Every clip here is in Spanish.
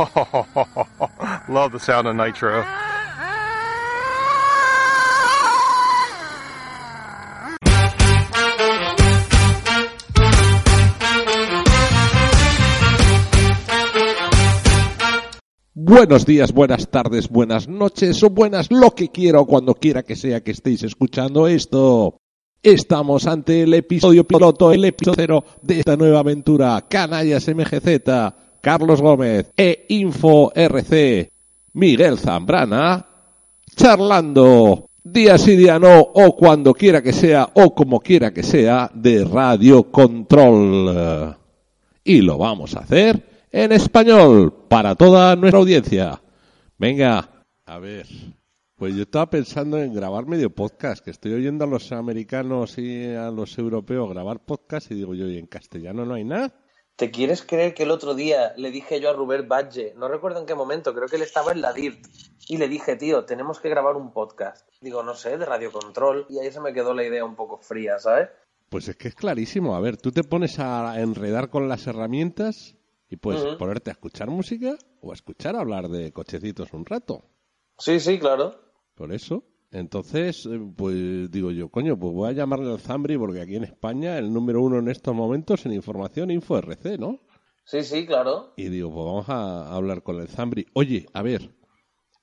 Love the sound of nitro. Buenos días, buenas tardes, buenas noches o buenas lo que quiera cuando quiera que sea que estéis escuchando esto. Estamos ante el episodio piloto, el episodio cero de esta nueva aventura. Canallas MGZ, Carlos Gómez e Info RC, Miguel Zambrana, charlando día sí, día no, o cuando quiera que sea, o como quiera que sea, de Radio Control. Y lo vamos a hacer en español para toda nuestra audiencia. Venga, a ver. Pues yo estaba pensando en grabar medio podcast, que estoy oyendo a los americanos y a los europeos grabar podcast y digo yo, ¿y en castellano no hay nada? ¿Te quieres creer que el otro día le dije yo a Rubén Badge, no recuerdo en qué momento, creo que él estaba en la DIRT, y le dije, tío, tenemos que grabar un podcast. Digo, no sé, de Radio Control, y ahí se me quedó la idea un poco fría, ¿sabes? Pues es que es clarísimo. A ver, tú te pones a enredar con las herramientas y puedes ponerte a escuchar música o a escuchar hablar de cochecitos un rato. Sí, sí, claro. Por eso. Entonces, eh, pues digo yo, coño, pues voy a llamarle al Zambri porque aquí en España el número uno en estos momentos en información InfoRC, ¿no? Sí, sí, claro. Y digo, pues vamos a hablar con el Zambri. Oye, a ver,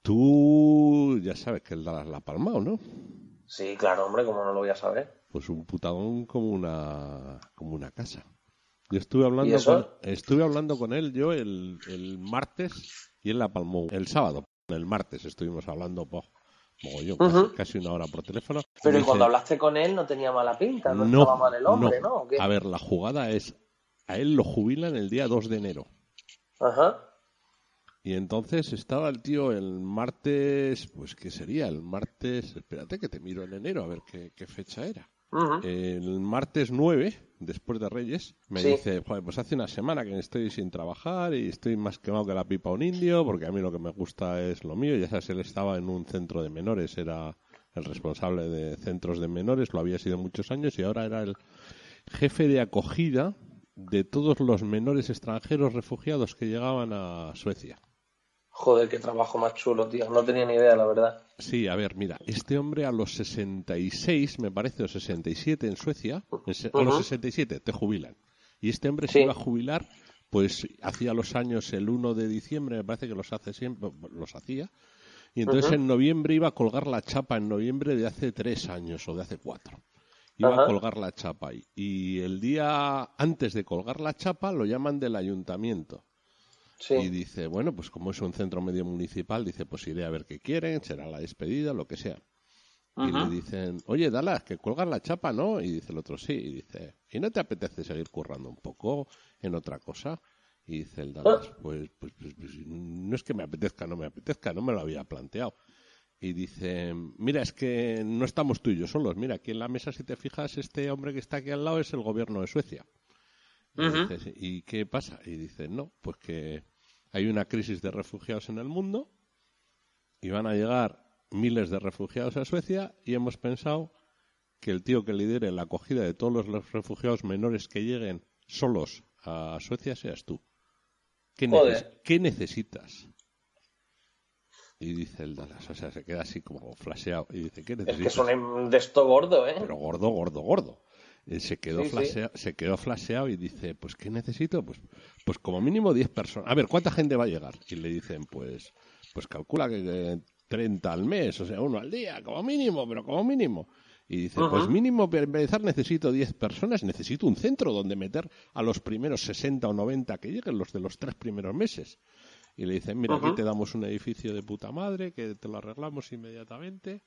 tú ya sabes que el Dallas la ha palmado, ¿no? Sí, claro, hombre, como no lo voy a saber. Pues un putadón como una, como una casa. Yo estuve hablando, ¿Y eso? con, estuve hablando con él yo el, el martes y él la palmó el sábado. El martes estuvimos hablando, pues, mogollón, casi- una hora por teléfono. Pero y cuando dice, hablaste con él no tenía mala pinta, no, no, estaba mal el hombre, ¿no? A ver, la jugada es, a él lo jubilan el día 2 de enero. Ajá. Y entonces estaba el tío el martes, pues ¿qué sería? El martes, espérate que te miro en enero a ver qué, qué fecha era. El martes 9, después de Reyes, me Sí. dice, "Joder, pues hace una semana que estoy sin trabajar y estoy más quemado que la pipa un indio, porque a mí lo que me gusta es lo mío. Ya sabes, él estaba en un centro de menores, era el responsable de centros de menores, lo había sido muchos años y ahora era el jefe de acogida de todos los menores extranjeros refugiados que llegaban a Suecia. Joder, qué trabajo más chulo, tío. No tenía ni idea, la verdad. Sí, a ver, mira, este hombre a los 66, me parece, o 67 en Suecia, en se- a los Ujú. 67 te jubilan. Y este hombre se iba a jubilar, pues hacía los años el 1 de diciembre, me parece que los hace siempre, los hacía. Y entonces en noviembre iba a colgar la chapa, en noviembre de hace tres años o de hace cuatro. Iba a colgar la chapa ahí. Y el día antes de colgar la chapa lo llaman del ayuntamiento. Sí. Y dice, bueno, pues como es un centro medio municipal, dice, pues iré a ver qué quieren, será la despedida, lo que sea. Y le dicen, oye, Dallas, que cuelgas la chapa, ¿no? Y dice el otro, sí. Y dice, ¿y no te apetece seguir currando un poco en otra cosa? Y dice el Dallas, pues, pues, pues, pues, no es que me apetezca, no me apetezca, no me lo había planteado. Y dice, mira, es que no estamos tú y yo solos. Mira, aquí en la mesa, si te fijas, este hombre que está aquí al lado es el gobierno de Suecia. Y, Ujú. dices, ¿y qué pasa? Y dice, no, pues que hay una crisis de refugiados en el mundo y van a llegar miles de refugiados a Suecia y hemos pensado que el tío que lidere la acogida de todos los refugiados menores que lleguen solos a Suecia seas tú. ¿Qué, neces- Joder. ¿qué necesitas? Y dice el Dallas, o sea, se queda así como flasheado y dice, ¿qué Es necesitas? que es un de esto gordo, ¿eh? pero gordo, gordo, gordo. Eh, Se quedó, Sí, sí. flasea- se quedó flasheado y dice, pues ¿qué necesito? Pues, pues como mínimo 10 personas. A ver, ¿cuánta gente va a llegar? Y le dicen, pues, pues calcula que eh, 30 al mes, o sea, uno al día, como mínimo, pero como mínimo. Y dice, pues mínimo para empezar necesito 10 personas, necesito un centro donde meter a los primeros 60 o 90 que lleguen, los de los tres primeros meses. Y le dicen, mira, aquí te damos un edificio de puta madre, que te lo arreglamos inmediatamente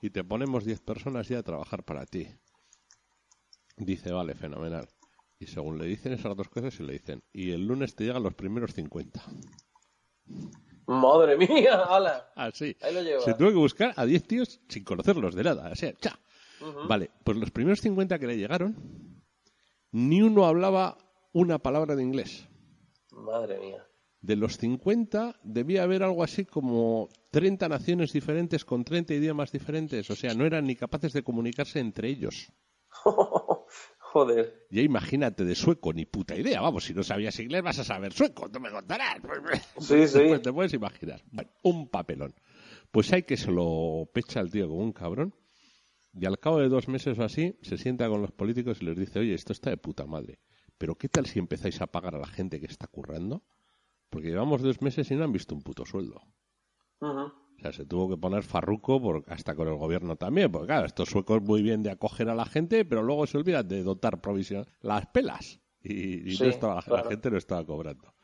y te ponemos 10 personas ya a trabajar para ti. Dice, vale, fenomenal. Y según le dicen esas dos cosas, y le dicen, y el lunes te llegan los primeros 50. Madre mía, ala. Así. Ahí lo lleva. Se tuvo que buscar a 10 tíos sin conocerlos de nada. O sea, cha. Vale, pues los primeros 50 que le llegaron, ni uno hablaba una palabra de inglés. Madre mía. De los 50 debía haber algo así como 30 naciones diferentes con 30 idiomas diferentes. O sea, no eran ni capaces de comunicarse entre ellos. Joder. Ya imagínate de sueco, ni puta idea. Vamos, si no sabías inglés vas a saber sueco, no me contarás. Sí, sí. Pues te puedes imaginar. Bueno, un papelón. Pues hay que se lo pecha el tío como un cabrón. Y al cabo de dos meses o así, se sienta con los políticos y les dice, oye, esto está de puta madre. Pero ¿qué tal si empezáis a pagar a la gente que está currando? Porque llevamos dos meses y no han visto un puto sueldo. O sea, se tuvo que poner farruco por, hasta con el gobierno también, porque claro, estos suecos muy bien de acoger a la gente, pero luego se olvidan de dotar provisión las pelas. Y, y Sí, no estaba, la gente no estaba cobrando.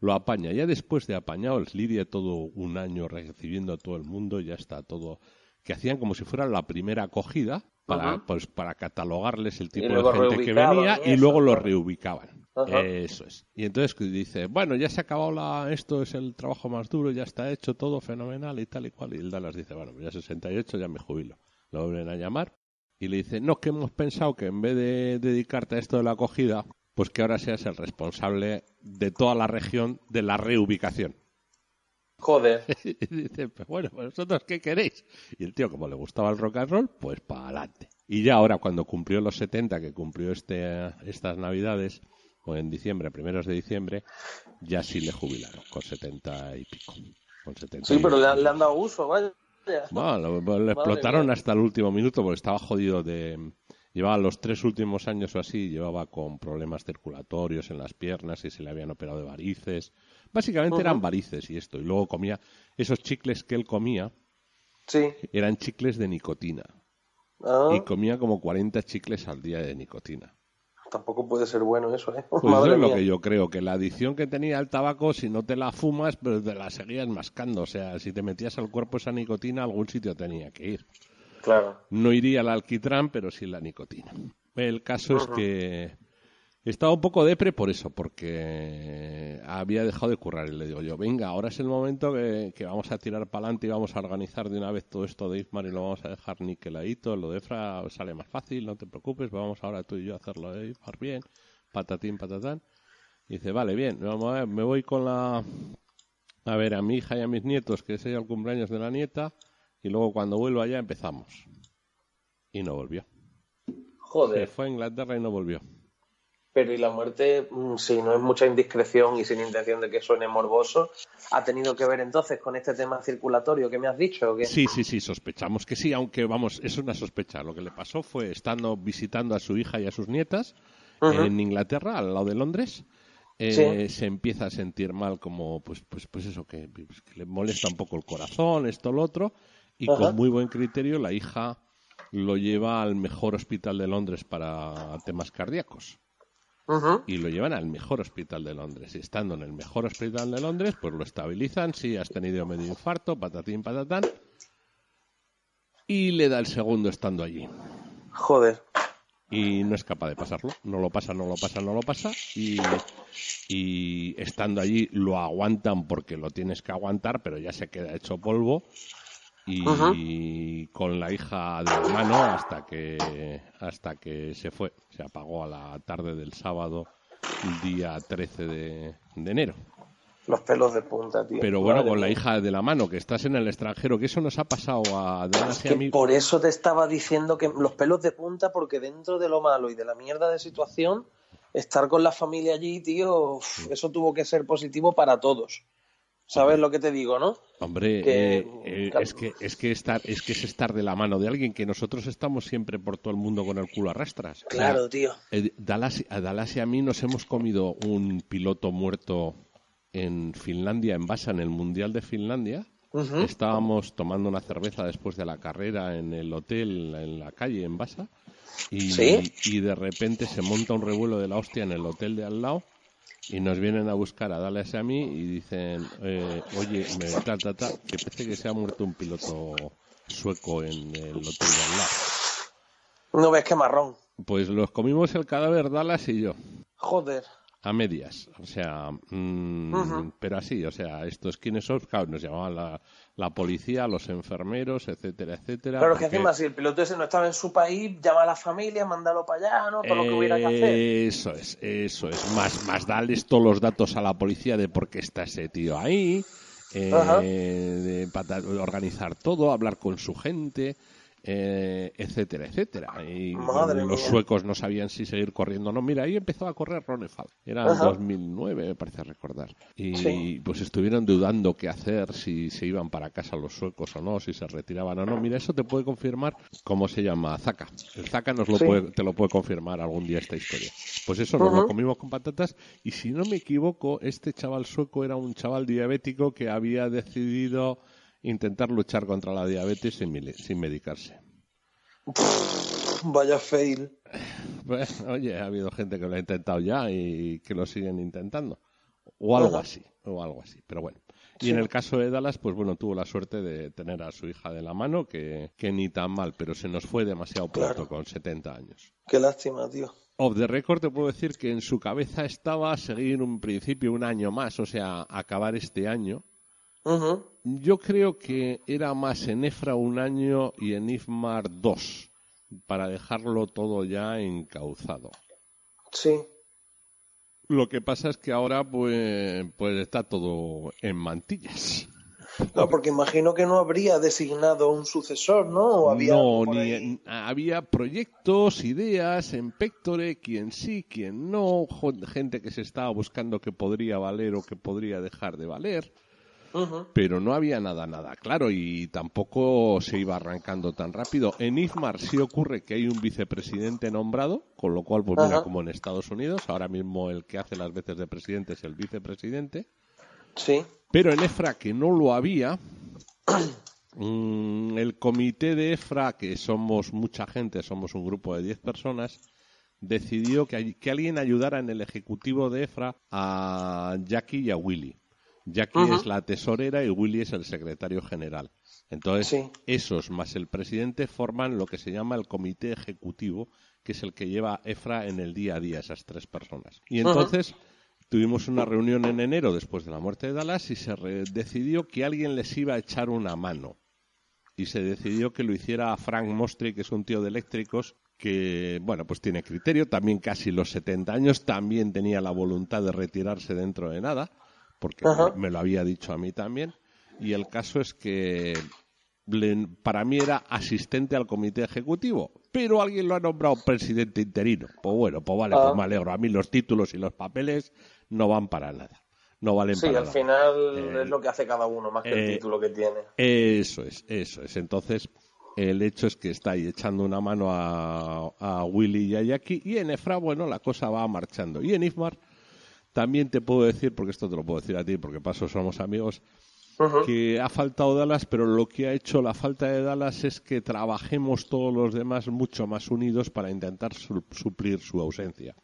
Lo apaña. Ya después de apañado, lidia todo un año recibiendo a todo el mundo, ya está todo. Que hacían como si fuera la primera acogida para, pues, para catalogarles el tipo de gente que venía y luego los reubicaban. Eso es. Y entonces dice, bueno, ya se ha acabado la, esto es el trabajo más duro, ya está hecho todo fenomenal y tal y cual. Y el Dallas dice, bueno, ya 68, ya me jubilo. Lo vuelven a llamar y le dice, no, que hemos pensado que en vez de dedicarte a esto de la acogida, pues que ahora seas el responsable de toda la región de la reubicación. Joder. Y dice, pues bueno, vosotros qué queréis. Y el tío, como le gustaba el rock and roll, pues para adelante. Y ya ahora, cuando cumplió los 70, que cumplió este, estas navidades, o en diciembre, primeros de diciembre, ya sí le jubilaron, con 70 y pico. Con 70 Sí, pero le, han- le han dado uso, vaya. Bueno, lo- explotaron mía. hasta el último minuto porque estaba jodido de... Llevaba los tres últimos años o así, llevaba con problemas circulatorios en las piernas y se le habían operado de varices. Básicamente eran varices y esto. Y luego comía, esos chicles que él comía Sí. eran chicles de nicotina. Ah, Y comía como 40 chicles al día de nicotina. tampoco puede ser bueno eso, ¿eh? Pues Madre eso es lo que yo creo, que la adicción que tenía al tabaco, si no te la fumas, pero te la seguías mascando. O sea, si te metías al cuerpo esa nicotina, a algún sitio tenía que ir. Claro. No iría al alquitrán, pero sí la nicotina. El caso es que estaba un poco depre por eso, porque había dejado de currar. Y le digo yo, venga, ahora es el momento que, que vamos a tirar para adelante y vamos a organizar de una vez todo esto de Ismar y lo vamos a dejar niqueladito. Lo de Efra sale más fácil, no te preocupes, vamos ahora tú y yo a hacerlo de Ismar bien, patatín, patatán. Y dice, vale, bien, vamos a ver, me voy con la... A ver, a mi hija y a mis nietos, que es el cumpleaños de la nieta, y luego cuando vuelva ya empezamos. Y no volvió. Se Joder. fue a Inglaterra y no volvió. Pero y la muerte, mm, si no es mucha indiscreción y sin intención de que suene morboso, ¿ha tenido que ver entonces con este tema circulatorio que me has dicho? o qué? Sí, sí, sí, sospechamos que sí, aunque vamos, es una sospecha. Lo que le pasó fue estando visitando a su hija y a sus nietas en Inglaterra, al lado de Londres, eh, se empieza a sentir mal como, pues, pues, pues eso, que, pues, que le molesta un poco el corazón, esto, lo otro, y con muy buen criterio la hija lo lleva al mejor hospital de Londres para temas cardíacos. Y lo llevan al mejor hospital de Londres. Y estando en el mejor hospital de Londres, pues lo estabilizan, sí, has tenido medio infarto, patatín, patatán, y le da el segundo estando allí. Joder. Y no es capaz de pasarlo, no lo pasa, no lo pasa, no lo pasa, y, y estando allí lo aguantan porque lo tienes que aguantar, pero ya se queda hecho polvo. Y con la hija de la mano hasta que hasta que se fue, se apagó a la tarde del sábado, día 13 de, de enero. Los pelos de punta, tío. Pero bueno, Madre con la mía. hija de la mano, que estás en el extranjero, que eso nos ha pasado a Dallas y a Que mí. por eso te estaba diciendo que los pelos de punta, porque dentro de lo malo y de la mierda de situación, estar con la familia allí, tío, uf, eso tuvo que ser positivo para todos. ¿Sabes lo que te digo, no? Hombre, que- eh, eh, claro. es que es que estar es que es estar de la mano de alguien que nosotros estamos siempre por todo el mundo con el culo a rastras. O sea, Claro, tío. eh, Dallas, a Dallas y a mí nos hemos comido un piloto muerto en Finlandia, en Vasa, en el Mundial de Finlandia. Estábamos tomando una cerveza después de la carrera en el hotel, en la calle, en Vasa. Y, ¿Sí? y de repente se monta un revuelo de la hostia en el hotel de al lado y nos vienen a buscar a Dallas y a mí y dicen, eh, oye, me, ta, ta, ta, que parece que se ha muerto un piloto sueco en el hotel de al lado. No ves qué marrón. Pues los comimos el cadáver Dallas y yo. Joder. A medias, o sea, mm, pero así, o sea, estos quienes son, claro, nos llamaban la, la policía, los enfermeros, etcétera, etcétera. Claro, que porque- encima, si el piloto ese no estaba en su país, llama a la familia, mándalo para allá, ¿no? Todo lo que hubiera que hacer. Eso es, eso es. Más, más darles todos los datos a la policía de por qué está ese tío ahí, eh, de, pata- organizar todo, hablar con su gente. Eh, etcétera, etcétera. Y Madre los mía. suecos no sabían si seguir corriendo o no. Mira, ahí empezó a correr Ronefal. Era en Ajá. 2009, me parece recordar. Y Sí. pues estuvieron dudando qué hacer, si se iban para casa los suecos o no, si se retiraban o no. Mira, eso te puede confirmar, ¿cómo se llama? Zaka. El Zaka nos lo Sí. puede, te lo puede confirmar algún día esta historia. Pues eso, nos lo comimos con patatas. Y si no me equivoco, este chaval sueco era un chaval diabético que había decidido intentar luchar contra la diabetes sin, sin medicarse. Vaya fail. Pues, oye, ha habido gente que lo ha intentado ya y que lo siguen intentando. O algo Ajá. así, o algo así. Pero bueno. Y Sí. en el caso de Dallas, pues bueno, tuvo la suerte de tener a su hija de la mano, que, que ni tan mal, pero se nos fue demasiado pronto, Claro. con 70 años. Qué lástima, tío. Off the record te puedo decir que en su cabeza estaba seguir un principio un año más, o sea, acabar este año. Yo creo que era más en Efra un año y en Ifmar dos, para dejarlo todo ya encauzado. Sí. Lo que pasa es que ahora pues, pues está todo en mantillas. No, porque imagino que no habría designado un sucesor, ¿no? Había no, ni había proyectos, ideas en Pectore, quién sí, quién no, gente que se estaba buscando que podría valer o que podría dejar de valer. Pero no había nada, nada claro y tampoco se iba arrancando tan rápido. En IFMAR sí ocurre que hay un vicepresidente nombrado, con lo cual, pues mira, como en Estados Unidos, ahora mismo el que hace las veces de presidente es el vicepresidente, Sí. pero en EFRA que no lo había, mm, el comité de EFRA, que somos mucha gente, somos un grupo de 10 personas, decidió que, que alguien ayudara en el ejecutivo de EFRA a Jackie y a Willy. Jackie Ujú. es la tesorera y Willy es el secretario general. Entonces, Sí. esos más el presidente forman lo que se llama el comité ejecutivo, que es el que lleva EFRA en el día a día, esas tres personas. Y entonces tuvimos una reunión en enero después de la muerte de Dallas y se decidió que alguien les iba a echar una mano. Y se decidió que lo hiciera Frank Mostri, que es un tío de eléctricos que, bueno, pues tiene criterio, también casi los 70 años, también tenía la voluntad de retirarse dentro de nada, porque Ajá. me lo había dicho a mí también. Y el caso es que para mí era asistente al comité ejecutivo, pero alguien lo ha nombrado presidente interino. Pues bueno, pues vale, Ah. pues me alegro. A mí los títulos y los papeles no van para nada. No valen Sí, para al nada. final Eh, es lo que hace cada uno, más que el eh, título que tiene. Eso es, eso es. Entonces, el hecho es que está ahí echando una mano a, a Willy y a Jackie. Y en Efra, bueno, la cosa va marchando. Y en Ifmar, también te puedo decir, porque esto te lo puedo decir a ti, porque paso somos amigos, que ha faltado Dallas, pero lo que ha hecho la falta de Dallas es que trabajemos todos los demás mucho más unidos para intentar su- suplir su ausencia.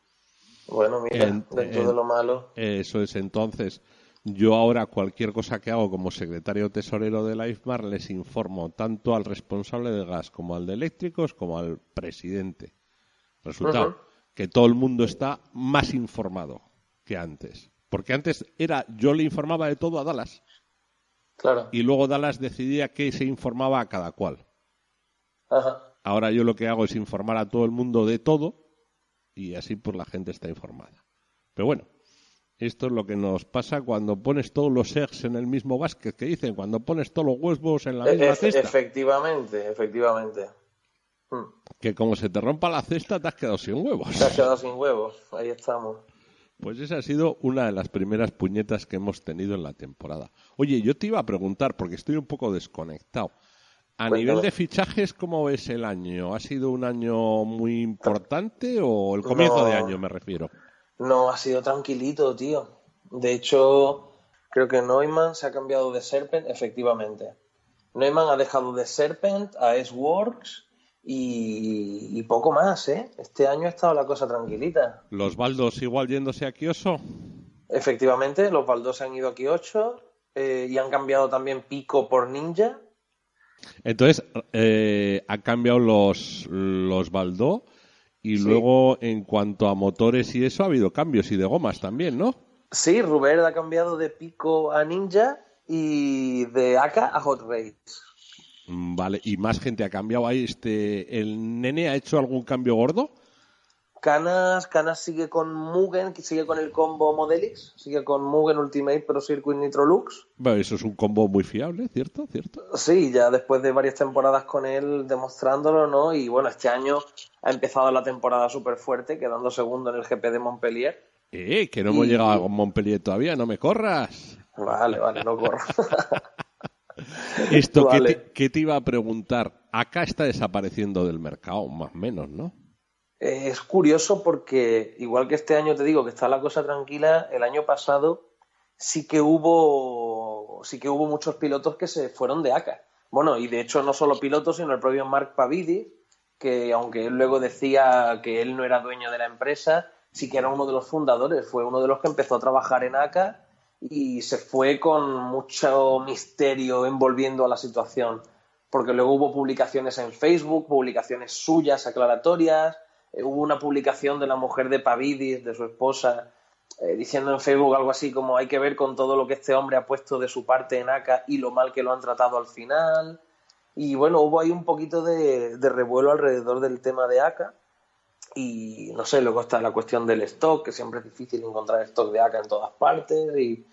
Bueno, mira, en- dentro en- de lo malo. Eso es entonces. Yo ahora cualquier cosa que hago como secretario tesorero de la IFMAR les informo tanto al responsable de gas como al de eléctricos como al presidente. Resultado, que todo el mundo está más informado que antes. Porque antes era yo le informaba de todo a Dallas Claro. y luego Dallas decidía que se informaba a cada cual. Ajá. Ahora yo lo que hago es informar a todo el mundo de todo y así pues la gente está informada. Pero bueno, esto es lo que nos pasa cuando pones todos los eggs en el mismo basket, que dicen, cuando pones todos los huevos en la E- misma cesta, efectivamente, efectivamente. Mm. que como se te rompa la cesta te has quedado sin huevos. Te has quedado sin huevos. Ahí estamos. Pues esa ha sido una de las primeras puñetas que hemos tenido en la temporada. Oye, yo te iba a preguntar, porque estoy un poco desconectado. A Cuéntame. nivel de fichajes, ¿cómo ves el año? ¿Ha sido un año muy importante o el comienzo No. de año me refiero? No, ha sido tranquilito, tío. De hecho, creo que Neumann se ha cambiado de Serpent, efectivamente. Neumann ha dejado de Serpent a S-Works y, y poco más, ¿eh? Este año ha estado la cosa tranquilita. ¿Los baldos igual yéndose a Kioso? Efectivamente, los Baldos se han ido aquí 8 y han cambiado también Pico por Ninja. Entonces, eh, han cambiado los, los baldó y Sí. luego en cuanto a motores y eso ha habido cambios y de gomas también, ¿no? Sí, Rubén ha cambiado de Pico a Ninja y de AK a Hot Race. Mm, Vale, y más gente ha cambiado ahí. Este, ¿El nene ha hecho algún cambio gordo? Canas, Canas sigue con Mugen, que sigue con el combo Modelix, sigue con Mugen Ultimate Pro Circuit Nitro Lux. Bueno, eso es un combo muy fiable, ¿cierto? ¿Cierto? Sí, ya después de varias temporadas con él demostrándolo, ¿no? Y bueno, este año ha empezado la temporada súper fuerte, quedando segundo en el GP de Montpellier. Eh, que no hemos llegado a Montpellier todavía, no me corras. Vale, vale, no corro. Esto que, Vale. te, que te iba a preguntar, acá está desapareciendo del mercado, más o menos, ¿no? Eh, Es curioso porque, igual que este año te digo que está la cosa tranquila, el año pasado sí que hubo, sí que hubo muchos pilotos que se fueron de ACA. Bueno, y de hecho no solo pilotos, sino el propio Mark Pavidis, que aunque él luego decía que él no era dueño de la empresa, sí que era uno de los fundadores, fue uno de los que empezó a trabajar en ACA y se fue con mucho misterio envolviendo a la situación, porque luego hubo publicaciones en Facebook, publicaciones suyas aclaratorias, eh, hubo una publicación de la mujer de Pavidis, de su esposa, eh, diciendo en Facebook algo así como hay que ver con todo lo que este hombre ha puesto de su parte en ACA y lo mal que lo han tratado al final. Y bueno, hubo ahí un poquito de, de revuelo alrededor del tema de ACA. Y no sé, luego está la cuestión del stock, que siempre es difícil encontrar stock de ACA en todas partes. Y,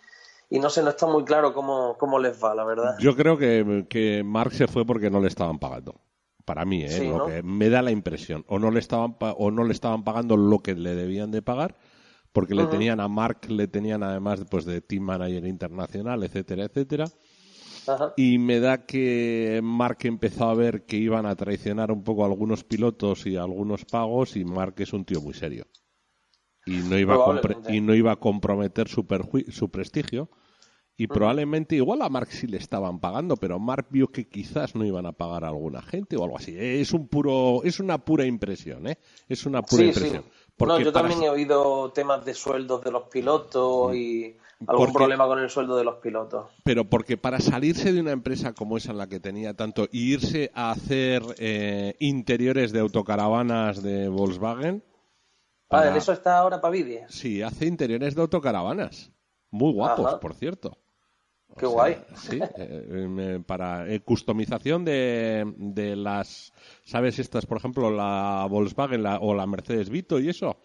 y no sé, no está muy claro cómo, cómo les va, la verdad. Yo creo que, que Mark se fue porque no le estaban pagando. Para mí, ¿eh? Sí, Lo ¿no? que me da la impresión. O no le estaban o no le estaban pagando lo que le debían de pagar, porque le tenían a Mark, le tenían además pues, de team manager internacional, etcétera, etcétera. Ajá. Y me da que Mark empezó a ver que iban a traicionar un poco a algunos pilotos y a algunos pagos, y Mark es un tío muy serio. Y no iba, a, y no iba a comprometer su, su prestigio. Y probablemente igual a Mark sí le estaban pagando, pero Mark vio que quizás no iban a pagar a alguna gente o algo así. Es un puro, es una pura impresión, ¿eh? Es una pura Sí, impresión. sí. No, yo también he oído temas de sueldos de los pilotos y algún Porque- problema con el sueldo de los pilotos. Pero porque para salirse de una empresa como esa en la que tenía tanto y irse a hacer eh, interiores de autocaravanas de Volkswagen, para- en eso está ahora Pavidis. sí, hace interiores de autocaravanas. Muy guapos, Ajá. por cierto. O Qué sea, guay. Sí, eh, me- para eh, customización de, de las, ¿sabes? Estas, por ejemplo, la Volkswagen la- o la Mercedes Vito y eso.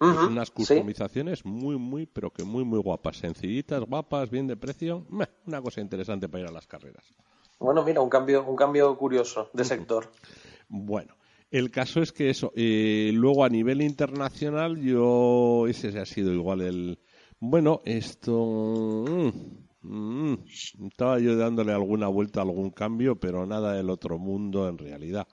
Unas sí. customizaciones muy, muy, pero que muy, muy guapas. Sencillitas, guapas, bien de precio. Meh, una cosa interesante para ir a las carreras. Bueno, mira, un cambio, un cambio curioso de sector. Bueno, el caso es que eso, eh, luego a nivel internacional, yo, ese ha sido igual el, bueno, esto, mm, mm, estaba yo dándole alguna vuelta a algún cambio, pero nada del otro mundo en realidad.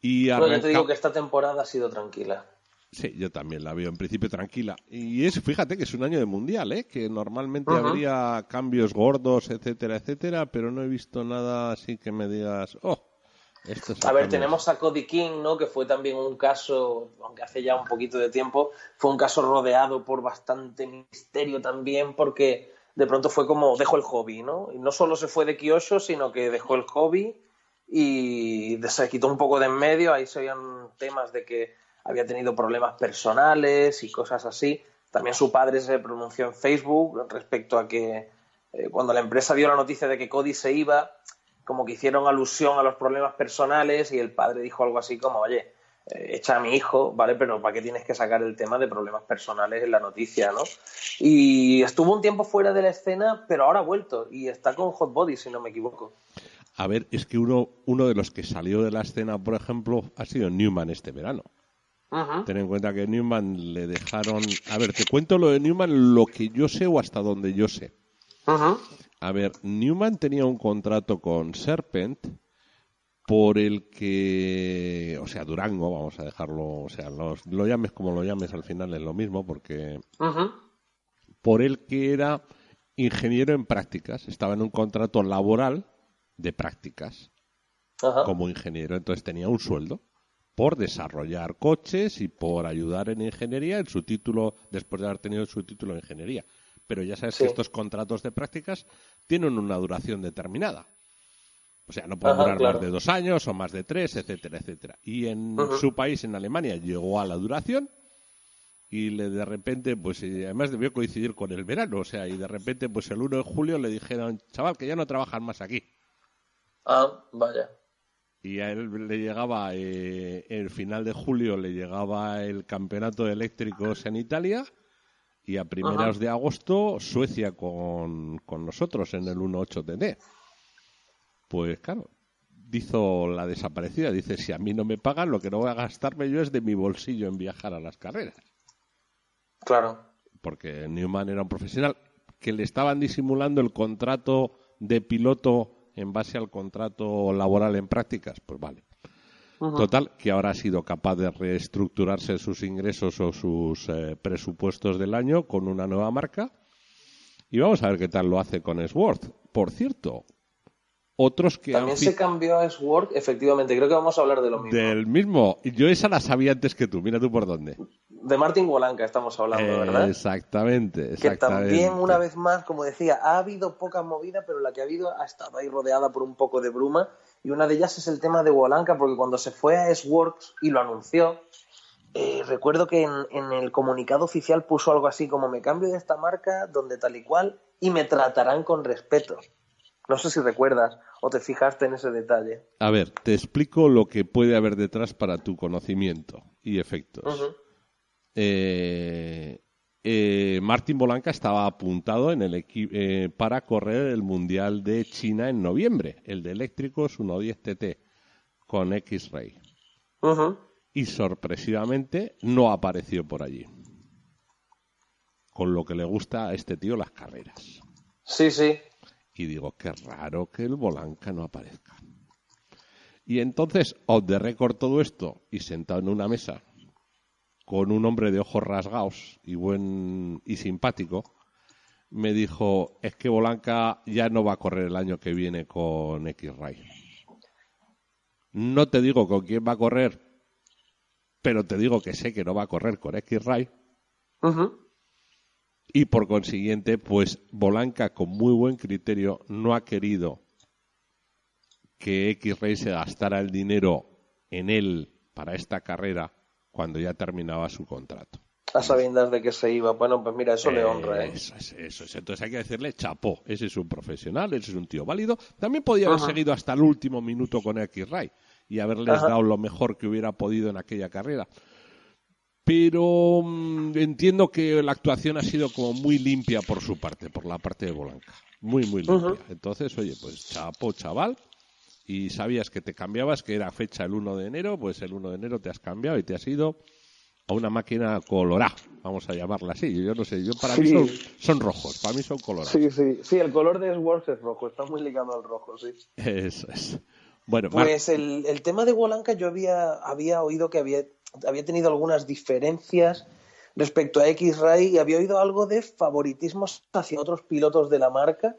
Y Bueno, yo te arranca- digo que esta temporada ha sido tranquila. Sí, yo también la veo en principio tranquila. Y es, fíjate que es un año de mundial, ¿eh? Que normalmente habría cambios gordos, etcétera, etcétera, pero no he visto nada así que me digas, oh, esto es A ver, cambio". tenemos a Cody King, ¿no? Que fue también un caso, aunque hace ya un poquito de tiempo, fue un caso rodeado por bastante misterio también, porque de pronto fue como dejó el hobby, ¿no? Y no solo se fue de Kyosho, sino que dejó el hobby y se quitó un poco de en medio. Ahí se oían temas de que había tenido problemas personales y cosas así. También su padre se pronunció en Facebook respecto a que eh, cuando la empresa dio la noticia de que Cody se iba, como que hicieron alusión a los problemas personales y el padre dijo algo así como, oye, eh, echa a mi hijo, ¿vale? Pero ¿para qué tienes que sacar el tema de problemas personales en la noticia, ¿no? Y estuvo un tiempo fuera de la escena, pero ahora ha vuelto y está con Hot Body, si no me equivoco. A ver, es que uno, uno de los que salió de la escena, por ejemplo, ha sido Newman este verano. Ujú. Ten en cuenta que Newman le dejaron... A ver, te cuento lo de Newman, lo que yo sé o hasta donde yo sé. A ver, Newman tenía un contrato con Serpent por el que, o sea, Durango, vamos a dejarlo, o sea, los- lo llames como lo llames, al final es lo mismo, porque por el que era ingeniero en prácticas, estaba en un contrato laboral de prácticas Ajá. como ingeniero, entonces tenía un sueldo por desarrollar coches y por ayudar en ingeniería en su título, después de haber tenido su título en ingeniería. Pero ya sabes Sí. que estos contratos de prácticas tienen una duración determinada. O sea, no pueden Ajá, durar claro. más de dos años o más de tres, etcétera, etcétera. Y en su país, en Alemania, llegó a la duración y le de repente, pues además debió coincidir con el verano, o sea, y de repente, pues el 1 de julio le dijeron, chaval, que ya no trabajan más aquí. Ah, vaya. Y a él le llegaba, eh, el final de julio le llegaba el campeonato de eléctricos en Italia y a primeros de agosto Suecia con, con nosotros en el 1.8 TT. Pues claro, hizo la desaparecida. Dice, si a mí no me pagan, lo que no voy a gastarme yo es de mi bolsillo en viajar a las carreras. Claro. Porque Newman era un profesional que le estaban disimulando el contrato de piloto en base al contrato laboral en prácticas. Pues vale. Total, que ahora ha sido capaz de reestructurarse sus ingresos o sus eh, presupuestos del año con una nueva marca. Y vamos a ver qué tal lo hace con Sworth. Por cierto, otros que También se cambió a Sword, efectivamente, creo que vamos a hablar de lo mismo. Del mismo. Yo esa la sabía antes que tú, mira tú por dónde. De Martin Wolanka estamos hablando, ¿verdad? Exactamente, exactamente. Que también, una vez más, como decía, ha habido poca movida, pero la que ha habido ha estado ahí rodeada por un poco de bruma. Y una de ellas es el tema de Wolanka, porque cuando se fue a S-Works y lo anunció, eh, recuerdo que en, en el comunicado oficial puso algo así como me cambio de esta marca, donde tal y cual, y me tratarán con respeto. No sé si recuerdas o te fijaste en ese detalle. A ver, te explico lo que puede haber detrás para tu conocimiento y efectos. Eh, eh, Martín Bolanca estaba apuntado en el eh, para correr el Mundial de China en noviembre, el de eléctricos 110 TT, con X-Ray. Y sorpresivamente no apareció por allí. Con lo que le gusta a este tío las carreras. Sí, sí. Y digo, qué raro que el Bolanca no aparezca. Y entonces, off the record todo esto, y sentado en una mesa, con un hombre de ojos rasgados y buen y simpático, me dijo, es que Bolanca ya no va a correr el año que viene con X-Ray. No te digo con quién va a correr, pero te digo que sé que no va a correr con X-Ray y por consiguiente, pues Bolanca con muy buen criterio no ha querido que X-Ray se gastara el dinero en él para esta carrera cuando ya terminaba su contrato. A sabiendas de que se iba. Bueno, pues mira, eso le honra. ¿eh? Eso es, eso es. Entonces hay que decirle chapó. Ese es un profesional, ese es un tío válido. También podía haber seguido hasta el último minuto con X-Ray y haberles dado lo mejor que hubiera podido en aquella carrera pero mm, entiendo que la actuación ha sido como muy limpia por su parte, por la parte de Bolanca. Muy, muy limpia. Entonces, oye, pues chapo, chaval, y sabías que te cambiabas, que era fecha el 1 de enero, pues el 1 de enero te has cambiado y te has ido a una máquina colorada, vamos a llamarla así. Yo no sé, yo para mí son, rojos, para mí son colorados. Sí, sí, sí, el color de Swords es rojo, está muy ligado al rojo, sí. Eso es. Bueno, pues el, el, tema de Wolanka yo había, había oído que había había tenido algunas diferencias respecto a X-Ray y había oído algo de favoritismo hacia otros pilotos de la marca,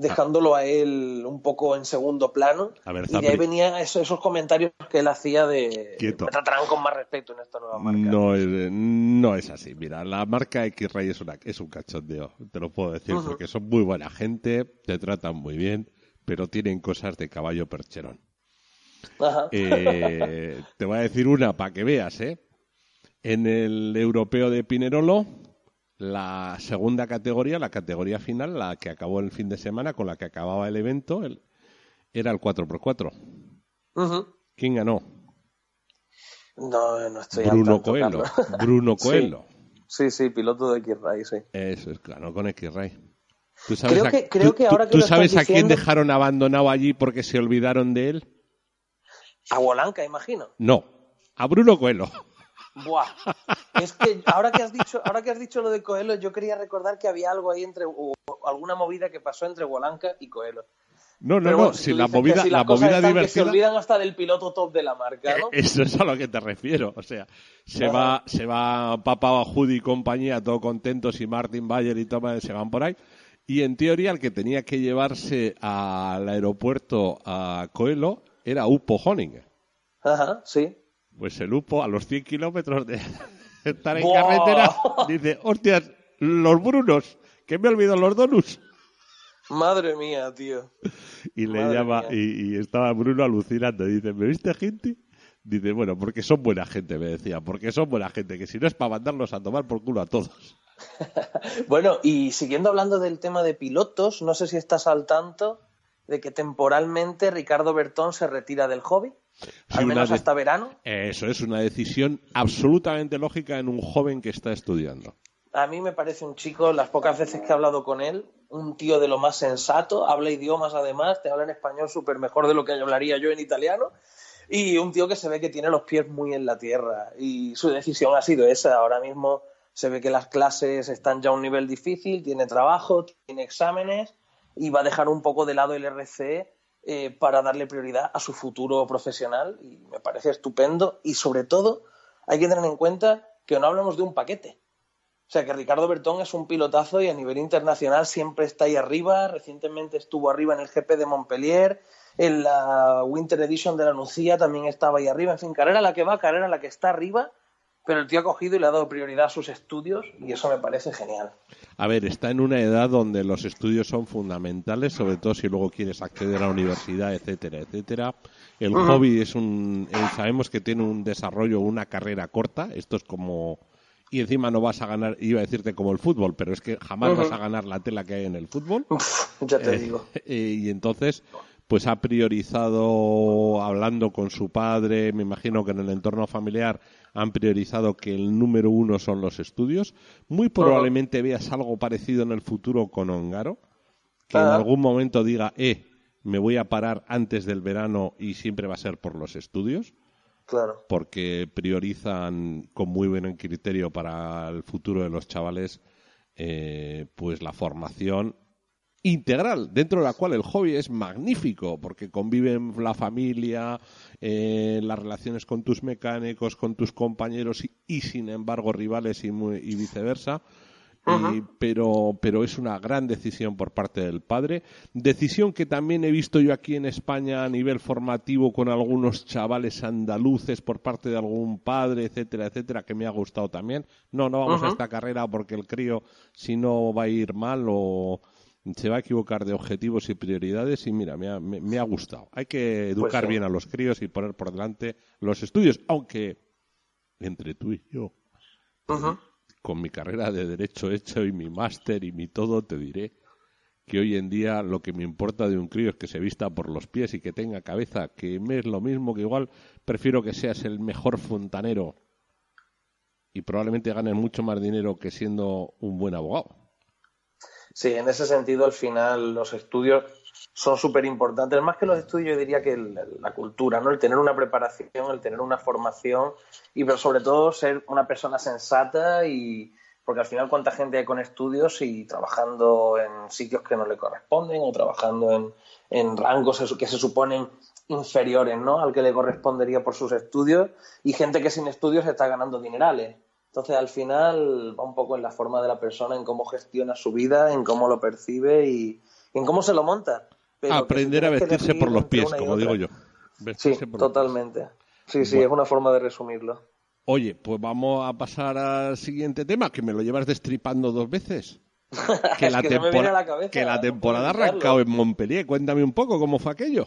dejándolo a él un poco en segundo plano. y de ahí venían esos, comentarios que él hacía de me tratarán con más respeto en esta nueva marca. No, no es así. Mira, la marca X-Ray es, es un cachondeo, te lo puedo decir, porque son muy buena gente, te tratan muy bien, pero tienen cosas de caballo percherón. Eh, te voy a decir una para que veas, ¿eh? En el europeo de Pinerolo, la segunda categoría, la categoría final, la que acabó el fin de semana, con la que acababa el evento, era el 4x4. ¿Quién ganó? No, no estoy Bruno Coelho. Bruno Coelho. Sí. sí, piloto de X-Ray, sí. Eso es, claro, con X-Ray. ¿Tú sabes, creo que, creo que ahora que ¿tú sabes a quién dejaron abandonado allí porque se olvidaron de él? A Wolanka, imagino. No, a Bruno Coelho. Buah. Es que ahora que has dicho, ahora que has dicho lo de Coelho, yo quería recordar que había algo ahí entre alguna movida que pasó entre Wolanka y Coelho. No, no, no, si la movida, la movida divertida. se olvidan hasta del piloto top de la marca, ¿no? Eh, eso es a lo que te refiero. O sea, se va, se va Papa Judy y compañía, todo contentos, y Martin Bayer y Thomas se van por ahí. Y en teoría, el que tenía que llevarse al aeropuerto a Coelho era Upo Honing. Ajá, sí. Pues el Upo a los 100 kilómetros de estar en carretera dice, hostias, los brunos, que me olvidado los donuts. Madre mía, tío. Y le llama, y, estaba Bruno alucinando. Dice, ¿me viste gente? Dice, bueno, porque son buena gente, me decía, porque son buena gente, que si no es para mandarlos a tomar por culo a todos. bueno, y siguiendo hablando del tema de pilotos, no sé si estás al tanto de que temporalmente Ricardo Bertón se retira del hobby. Al menos hasta verano. Eso es una decisión absolutamente lógica en un joven que está estudiando. A mí me parece un chico, las pocas veces que he hablado con él, un tío de lo más sensato, habla idiomas además, te habla en español súper mejor de lo que hablaría yo en italiano, y un tío que se ve que tiene los pies muy en la tierra. Y su decisión ha sido esa. Ahora mismo se ve que las clases están ya a un nivel difícil, tiene trabajo, tiene exámenes, y va a dejar un poco de lado el RC eh, para darle prioridad a su futuro profesional, y me parece estupendo. Y sobre todo, hay que tener en cuenta que no hablamos de un paquete. O sea que Ricardo Bertón es un pilotazo y a nivel internacional siempre está ahí arriba. Recientemente estuvo arriba en el GP de Montpellier, en la Winter Edition de la Nucía también estaba ahí arriba. En fin, carrera la que va, carrera la que está arriba, pero el tío ha cogido y le ha dado prioridad a sus estudios y eso me parece genial. A ver, está en una edad donde los estudios son fundamentales, sobre todo si luego quieres acceder a la universidad, etcétera, etcétera. El hobby es un, eh, sabemos que tiene un desarrollo, una carrera corta. Esto es como y encima no vas a ganar, iba a decirte como el fútbol, pero es que jamás vas a ganar la tela que hay en el fútbol. Uf, ya te Eh, digo. eh, y entonces, pues ha priorizado, hablando con su padre, me imagino que en el entorno familiar han priorizado que el número uno son los estudios. Muy probablemente veas algo parecido en el futuro con Ongaro, que en algún momento diga, eh, me voy a parar antes del verano y siempre va a ser por los estudios Claro. porque priorizan con muy buen criterio para el futuro de los chavales eh, pues la formación integral, dentro de la cual el hobby es magnífico, porque conviven la familia, eh, las relaciones con tus mecánicos, con tus compañeros y, y, sin embargo rivales y, muy- y viceversa. Y- pero, pero es una gran decisión por parte del padre. Decisión que también he visto yo aquí en España a nivel formativo con algunos chavales andaluces por parte de algún padre, etcétera, etcétera, que me ha gustado también. No, no vamos a esta carrera porque el crío, si no va a ir mal o se va a equivocar de objetivos y prioridades y mira, me ha, me- me ha gustado. Hay que educar sí. bien a los críos y poner por delante los estudios, aunque entre tú y yo, con mi carrera de derecho hecho y mi máster y mi todo, te diré que hoy en día lo que me importa de un crío es que se vista por los pies y que tenga cabeza, que me es lo mismo que igual prefiero que seas el mejor fontanero y probablemente ganes mucho más dinero que siendo un buen abogado. Sí, en ese sentido, al final, los estudios son súper importantes. Más que los estudios, yo diría que la cultura, ¿no? El tener una preparación, el tener una formación y, pero sobre todo, ser una persona sensata y. Porque al final, ¿cuánta gente hay con estudios y trabajando en sitios que no le corresponden o trabajando en, en rangos que se suponen inferiores, ¿no? Al que le correspondería por sus estudios y gente que sin estudios está ganando dinerales. Entonces, al final, va un poco en la forma de la persona, en cómo gestiona su vida, en cómo lo percibe y, y en cómo se lo monta. Pero Aprender a vestirse por los pies, como digo yo. Sí, Vestirse totalmente. Sí, sí, Bueno. es una forma de resumirlo. Oye, pues vamos a pasar al siguiente tema, que me lo llevas destripando dos veces. Que, Es la, que tempora- la cabeza, que la no puedo temporada ha arrancado en Montpellier. Cuéntame un poco cómo fue aquello.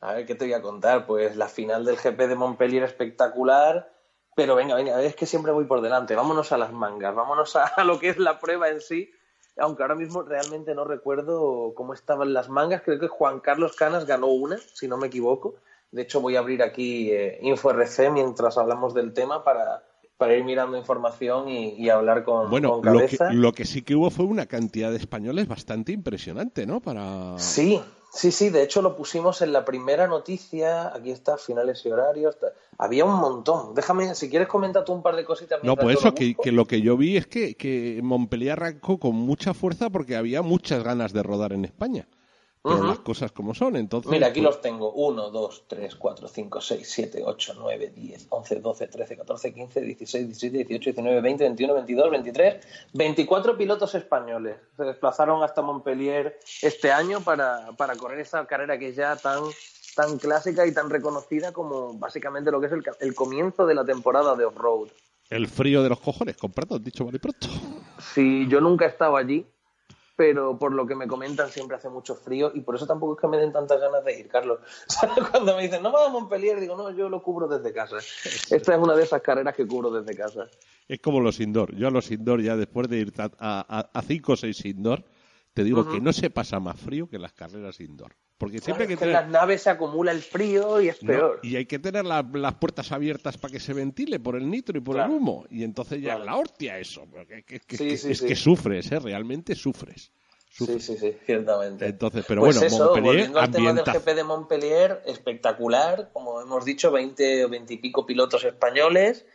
A ver, ¿qué te voy a contar? Pues la final del GP de Montpellier espectacular. Pero venga, venga, es que siempre voy por delante. Vámonos a las mangas, vámonos a, lo que es la prueba en sí. Aunque ahora mismo realmente no recuerdo cómo estaban las mangas. Creo que Juan Carlos Canas ganó una, si no me equivoco. De hecho, voy a abrir aquí eh, InfoRC mientras hablamos del tema para, para ir mirando información y, y hablar con, Bueno, con lo que, cabeza. lo que sí que hubo fue una cantidad de españoles bastante impresionante, ¿no? Para... Sí, sí, sí. De hecho, lo pusimos en la primera noticia. Aquí está, finales y horarios. Había un montón. Déjame, si quieres, comenta tú un par de cositas. No, pues eso, lo que, que lo que yo vi es que, que Montpellier arrancó con mucha fuerza porque había muchas ganas de rodar en España. Pero Ujú. las cosas como son, entonces... Mira, aquí pues, los tengo. 1, 2, 3, 4, 5, 6, 7, 8, 9, 10, 11, 12, 13, 14, 15, 16, 17, 18, 19, 20, 21, 22, 23. 24 pilotos españoles se desplazaron hasta Montpellier este año para, para correr esa carrera que es ya tan, tan clásica y tan reconocida como básicamente lo que es el, el comienzo de la temporada de off-road. El frío de los cojones, con perdón, dicho vale pronto. Sí, yo nunca he estado allí, pero por lo que me comentan siempre hace mucho frío y por eso tampoco es que me den tantas ganas de ir, Carlos. Cuando me dicen, no vamos a Montpellier, digo, no, yo lo cubro desde casa. Esta es una de esas carreras que cubro desde casa. Es como los indoor. Yo a los indoor ya después de ir a, a, a cinco o seis indoor, te digo que no se pasa más frío que las carreras indoor. Porque siempre hay que en tener... las naves se acumula el frío y es No, peor. y hay que tener la- las puertas abiertas para que se ventile por el nitro y por Claro. el humo. Y entonces ya Claro. la hostia eso. que- que- Sí, sí, es sí. que sufres, ¿eh? Realmente sufres. Sí, Sufres. sí, sí, ciertamente. Entonces, pero pues bueno, eso, Montpellier volviendo al tema del. GP de Montpellier, espectacular, como hemos dicho, 20 o 20 y pico pilotos españoles.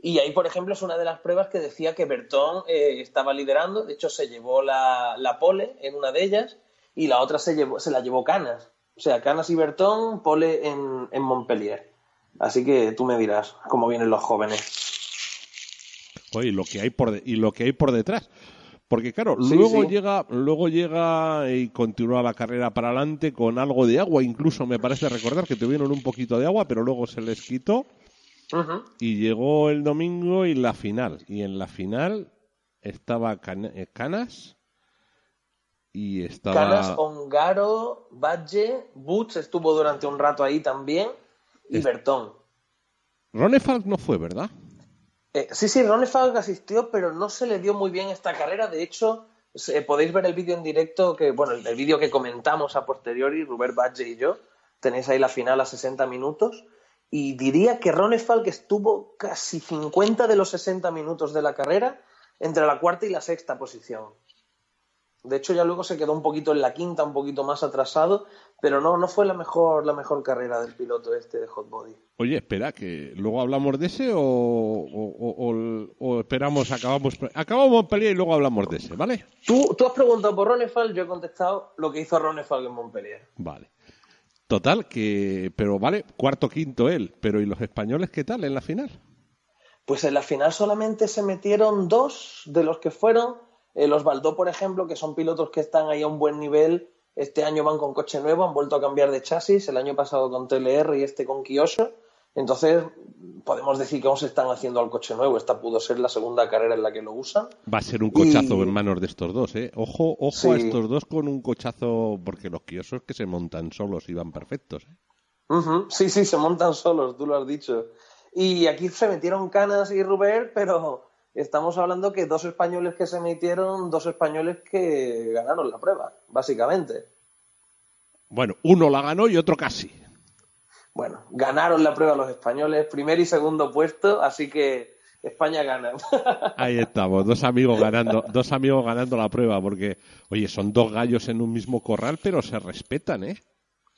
Y ahí, por ejemplo, es una de las pruebas que decía que Bertón eh, estaba liderando. De hecho, se llevó la, la pole en una de ellas y la otra se, llevó, se la llevó Canas. O sea, Canas y Bertón, pole en, en Montpellier. Así que tú me dirás cómo vienen los jóvenes. Oye, y lo que hay por de- y lo que hay por detrás. Porque claro, Sí, luego sí. llega, luego llega y continúa la carrera para adelante con algo de agua, incluso me parece recordar que tuvieron un poquito de agua, pero luego se les quitó y llegó el domingo y la final. Y en la final estaba Can- eh, Canas y estaba Canas, Ongaro, Badge, Butch estuvo durante un rato ahí también y Es- Bertón. Ronefalk no fue, ¿verdad? Eh, sí, sí, Ronefalk asistió, pero no se le dio muy bien esta carrera. De hecho, podéis ver el vídeo en directo, que bueno, el, el vídeo que comentamos a posteriori, Robert Badge y yo. Tenéis ahí la final a 60 minutos. Y diría que Ronefalk estuvo casi 50 de los 60 minutos de la carrera entre la cuarta y la sexta posición. De hecho, ya luego se quedó un poquito en la quinta, un poquito más atrasado, pero no, no fue la mejor, la mejor carrera del piloto este de Hot Body. Oye, espera, que luego hablamos de ese o, o- o- o- o esperamos, acabamos, acabamos Montpellier y luego hablamos de ese, ¿vale? Tú, tú has preguntado por Ronefal, yo he contestado lo que hizo Ronefal en Montpellier. Vale. Total, que, pero vale, cuarto, quinto él, pero ¿y los españoles qué tal en la final? Pues en la final solamente se metieron dos de los que fueron. Eh, los Baldó, por ejemplo, que son pilotos que están ahí a un buen nivel. Este año van con coche nuevo, han vuelto a cambiar de chasis. El año pasado con TLR y este con Kyosho. Entonces, podemos decir que aún se están haciendo al coche nuevo. Esta pudo ser la segunda carrera en la que lo usan. Va a ser un cochazo Y- en manos de estos dos, ¿eh? Ojo, ojo Sí. a estos dos con un cochazo, porque los quiosos que se montan solos y van perfectos, ¿eh? Sí, sí, se montan solos, tú lo has dicho. Y aquí se metieron Canas y Rubert, pero estamos hablando que dos españoles que se metieron, dos españoles que ganaron la prueba, básicamente. Bueno, uno la ganó y otro casi. Bueno, ganaron la prueba los españoles, primer y segundo puesto, así que España gana. Ahí estamos, dos amigos ganando, dos amigos ganando la prueba, porque, oye, son dos gallos en un mismo corral, pero se respetan, ¿eh?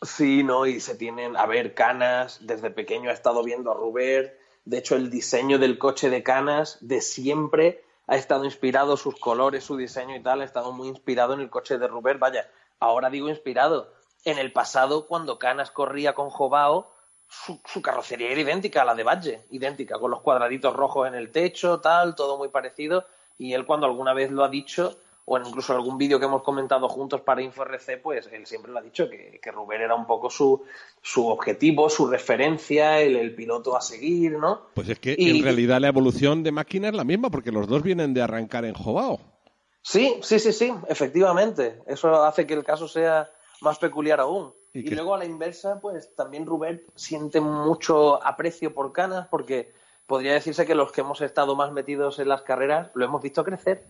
Sí, no, y se tienen, a ver, Canas, desde pequeño ha estado viendo a Rubert, de hecho el diseño del coche de Canas de siempre ha estado inspirado, sus colores, su diseño y tal, ha estado muy inspirado en el coche de Rubert, vaya, ahora digo inspirado, en el pasado cuando Canas corría con Jobao, su, su carrocería era idéntica a la de Badge, idéntica, con los cuadraditos rojos en el techo, tal, todo muy parecido, y él cuando alguna vez lo ha dicho, o en incluso algún vídeo que hemos comentado juntos para InfoRC, pues él siempre lo ha dicho, que, que Rubén era un poco su, su objetivo, su referencia, el, el piloto a seguir, ¿no? Pues es que Y- en realidad la evolución de máquina es la misma, porque los dos vienen de arrancar en Jobao. Sí, sí, sí, sí, efectivamente. Eso hace que el caso sea más peculiar aún. Y Y, que- luego a la inversa, pues también Rubén siente mucho aprecio por Canas, porque podría decirse que los que hemos estado más metidos en las carreras lo hemos visto crecer.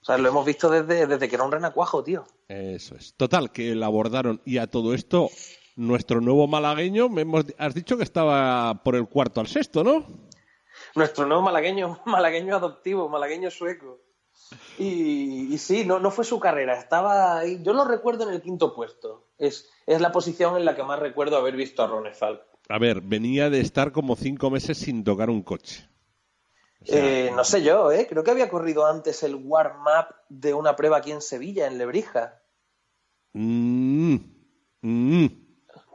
O sea, lo hemos visto desde, desde que era un renacuajo, tío. Eso es. Total, que la abordaron y a todo esto, nuestro nuevo malagueño, me hemos- has dicho que estaba por el cuarto al sexto, ¿no? Nuestro nuevo malagueño, malagueño adoptivo, malagueño sueco. Y, y sí, no, no fue su carrera, estaba ahí, yo lo recuerdo en el quinto puesto. Es, es la posición en la que más recuerdo haber visto a Ronefal. A ver, venía de estar como cinco meses sin tocar un coche. Eh, no sé yo, ¿eh? creo que había corrido antes el warm-up de una prueba aquí en Sevilla, en Lebrija. Mm, mm.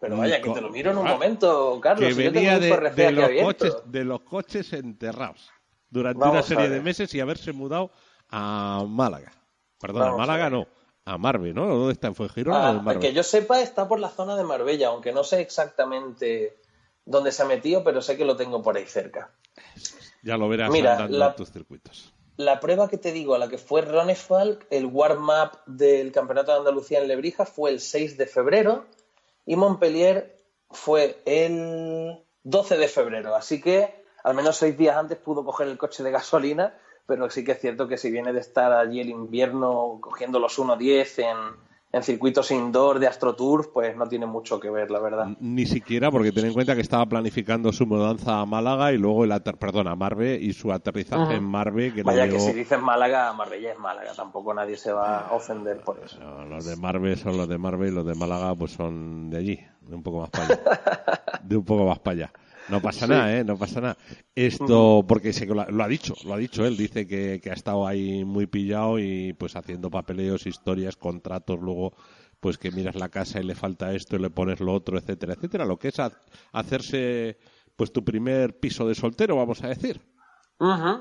Pero vaya, que te lo miro en un Ah, momento, Carlos. que yo venía de, de los coches, de los coches enterrados durante Vamos una serie de meses y haberse mudado a Málaga. Perdón, Vamos a Málaga no, a Marve, ¿no? ¿Dónde está? ¿En Fuengirola o Ah, que yo sepa, está por la zona de Marbella, aunque no sé exactamente dónde se ha metido, pero sé que lo tengo por ahí cerca. Ya lo verás Mira, andando la- en tus circuitos. La prueba que te digo, a la que fue Ronefalk, el warm-up del Campeonato de Andalucía en Lebrija fue el 6 de febrero y Montpellier fue el 12 de febrero. Así que al menos seis días antes pudo coger el coche de gasolina, pero sí que es cierto que si viene de estar allí el invierno cogiendo los 1.10 en, en circuitos indoor de AstroTurf, pues no tiene mucho que ver, la verdad. Ni siquiera, porque ten en cuenta que estaba planificando su mudanza a Málaga y luego el ater perdón, a Marbe y su aterrizaje en Marbe. Que Vaya que si dices Málaga, Marbella es Málaga, tampoco nadie se va a ofender por eso. los de Marbe son los de Marbe y los de Málaga pues son de allí, de un poco más para allá. de un poco más para allá. No pasa nada, ¿eh? No pasa nada. Esto, porque sé que lo, ha dicho, lo ha dicho él, dice que, ha estado ahí muy pillado y pues haciendo papeleos, historias, contratos, luego pues que miras la casa y le falta esto y le pones lo otro, etcétera, etcétera. Lo que es hacerse pues tu primer piso de soltero, vamos a decir.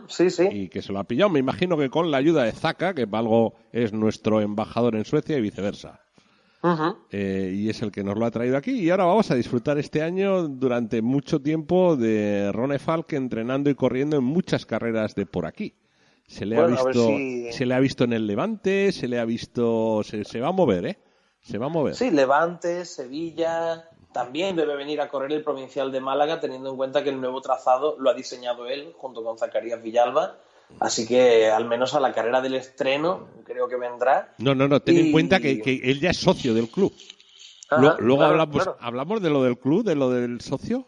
sí, sí. Y que se lo ha pillado, me imagino que con la ayuda de Zaka, que algo es nuestro embajador en Suecia y viceversa. Eh, y es el que nos lo ha traído aquí. Y ahora vamos a disfrutar este año durante mucho tiempo de Rone Falk entrenando y corriendo en muchas carreras de por aquí. Se le, ha, visto, se le ha visto en el Levante, se le ha visto. Se, se va a mover, ¿eh? Se va a mover. Sí, Levante, Sevilla. También debe venir a correr el Provincial de Málaga, teniendo en cuenta que el nuevo trazado lo ha diseñado él junto con Zacarías Villalba Así que al menos a la carrera del estreno creo que vendrá. No, no, no, ten en cuenta que, él ya es socio del club. luego hablamos, hablamos de lo del club, de lo del socio.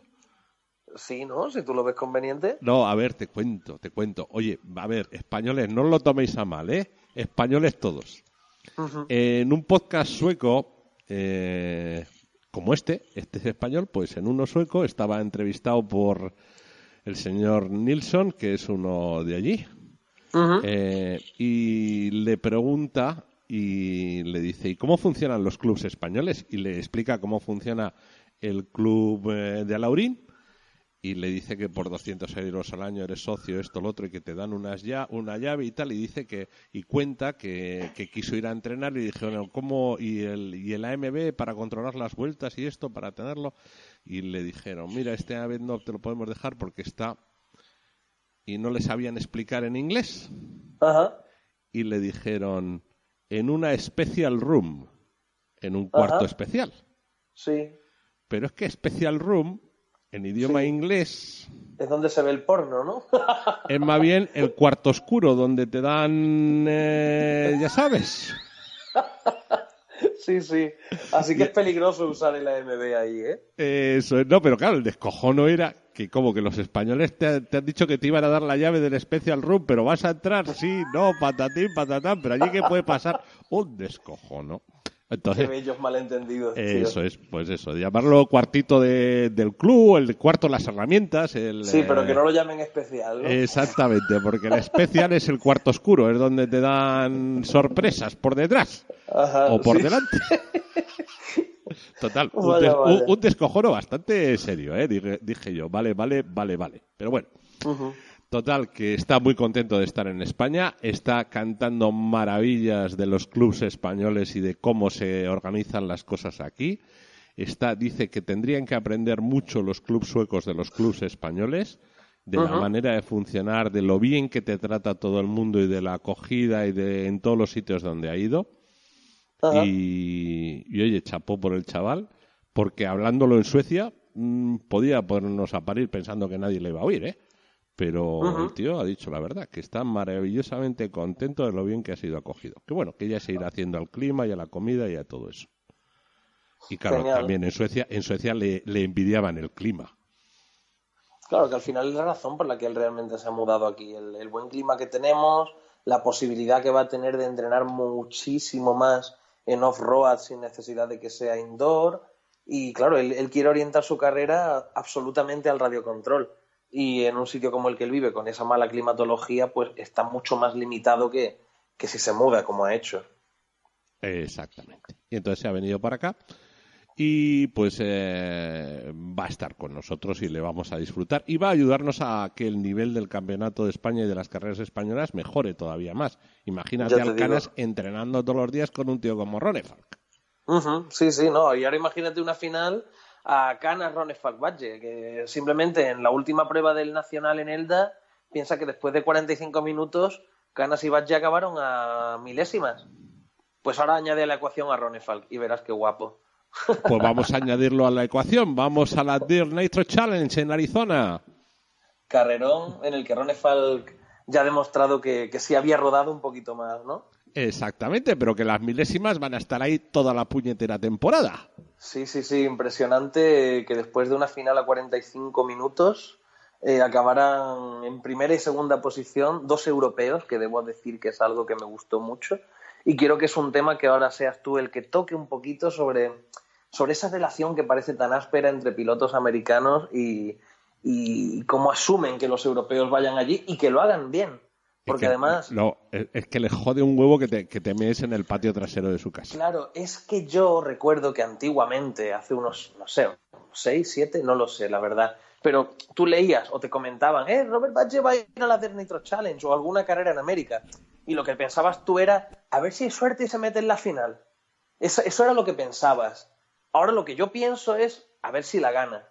Sí, ¿no? Si tú lo ves conveniente. No, a ver, te cuento, te cuento. Oye, a ver, españoles, no lo toméis a mal, ¿eh? Españoles todos. en un podcast sueco, eh, como este, este es español, pues en uno sueco estaba entrevistado por el señor Nilsson, que es uno de allí, eh, y le pregunta y le dice, ¿y cómo funcionan los clubes españoles? Y le explica cómo funciona el club eh, de Alaurín y le dice que por 200 euros al año eres socio, esto, lo otro, y que te dan unas ya, una llave y tal, y dice que, y cuenta que, quiso ir a entrenar y dijeron, ¿cómo? Y el, y el AMB para controlar las vueltas y esto, para tenerlo, y le dijeron, mira, este AMB no te lo podemos dejar porque está, y no le sabían explicar en inglés, y le dijeron, en una special room, en un cuarto especial. Sí. Pero es que special room en idioma inglés. Es donde se ve el porno, ¿no? es más bien el cuarto oscuro, donde te dan, eh, ya sabes. Sí, sí. Así que es peligroso usar el AMB ahí, ¿eh? Eso, no, pero claro, el descojono era que como que los españoles te, te, han dicho que te iban a dar la llave del Special Room, pero vas a entrar, sí, no, patatín, patatán, pero allí que puede pasar un descojono. Entonces, Qué bellos malentendidos. Eso es, pues eso, llamarlo cuartito de, del club, el cuarto de las herramientas. El, sí, pero que eh, no lo llamen especial. ¿no? Exactamente, porque el especial es el cuarto oscuro, es donde te dan sorpresas por detrás o por delante. Total, un, descojono bastante serio, ¿eh? dije, yo, vale, vale, vale, vale. Pero bueno. Total, que está muy contento de estar en España, está cantando maravillas de los clubes españoles y de cómo se organizan las cosas aquí. Está, dice que tendrían que aprender mucho los clubes suecos de los clubes españoles, de la manera de funcionar, de lo bien que te trata todo el mundo y de la acogida y de en todos los sitios donde ha ido. Y, oye, chapó por el chaval, porque hablándolo en Suecia mm, podía ponernos a parir pensando que nadie le iba a oír, ¿eh? Pero el tío ha dicho la verdad, que está maravillosamente contento de lo bien que ha sido acogido. Que bueno, que ya se irá haciendo al clima y a la comida y a todo eso. Y claro, también en Suecia, en Suecia le, envidiaban el clima. Claro, que al final es la razón por la que él realmente se ha mudado aquí. El, buen clima que tenemos, la posibilidad que va a tener de entrenar muchísimo más en off-road sin necesidad de que sea indoor. Y claro, él, quiere orientar su carrera absolutamente al radiocontrol y en un sitio como el que él vive, con esa mala climatología, pues está mucho más limitado que, si se muda como ha hecho. Exactamente. Y entonces se ha venido para acá y pues eh, va a estar con nosotros y le vamos a disfrutar y va a ayudarnos a que el nivel del campeonato de España y de las carreras españolas mejore todavía más. Imagínate al Canas entrenando todos los días con un tío como Ronefalk. Sí, sí, no. Y ahora imagínate una final a Canas Ronefalk Badge, que simplemente en la última prueba del Nacional en Elda piensa que después de 45 minutos Canas y Badge acabaron a milésimas. Pues ahora añade a la ecuación a Ronefalk y verás qué guapo. Pues vamos a añadirlo a la ecuación. Vamos a la Deer Nitro Challenge en Arizona. Carrerón en el que Ronefalk ya ha demostrado que, que sí había rodado un poquito más, ¿no? Exactamente, pero que las milésimas van a estar ahí toda la puñetera temporada. Sí, sí, sí, impresionante que después de una final a 45 minutos eh, acabaran en primera y segunda posición dos europeos, que debo decir que es algo que me gustó mucho. Y quiero que es un tema que ahora seas tú el que toque un poquito sobre, sobre esa relación que parece tan áspera entre pilotos americanos y, y cómo asumen que los europeos vayan allí y que lo hagan bien. Porque además. No, es que le jode un huevo que te, que te mees en el patio trasero de su casa. Claro, es que yo recuerdo que antiguamente, hace unos, no sé, seis, siete, no lo sé, la verdad, pero tú leías o te comentaban, eh, Robert Badge va a ir a la Dirt Nitro Challenge o alguna carrera en América. Y lo que pensabas tú era, a ver si hay suerte y se mete en la final. Eso, eso era lo que pensabas. Ahora lo que yo pienso es, a ver si la gana.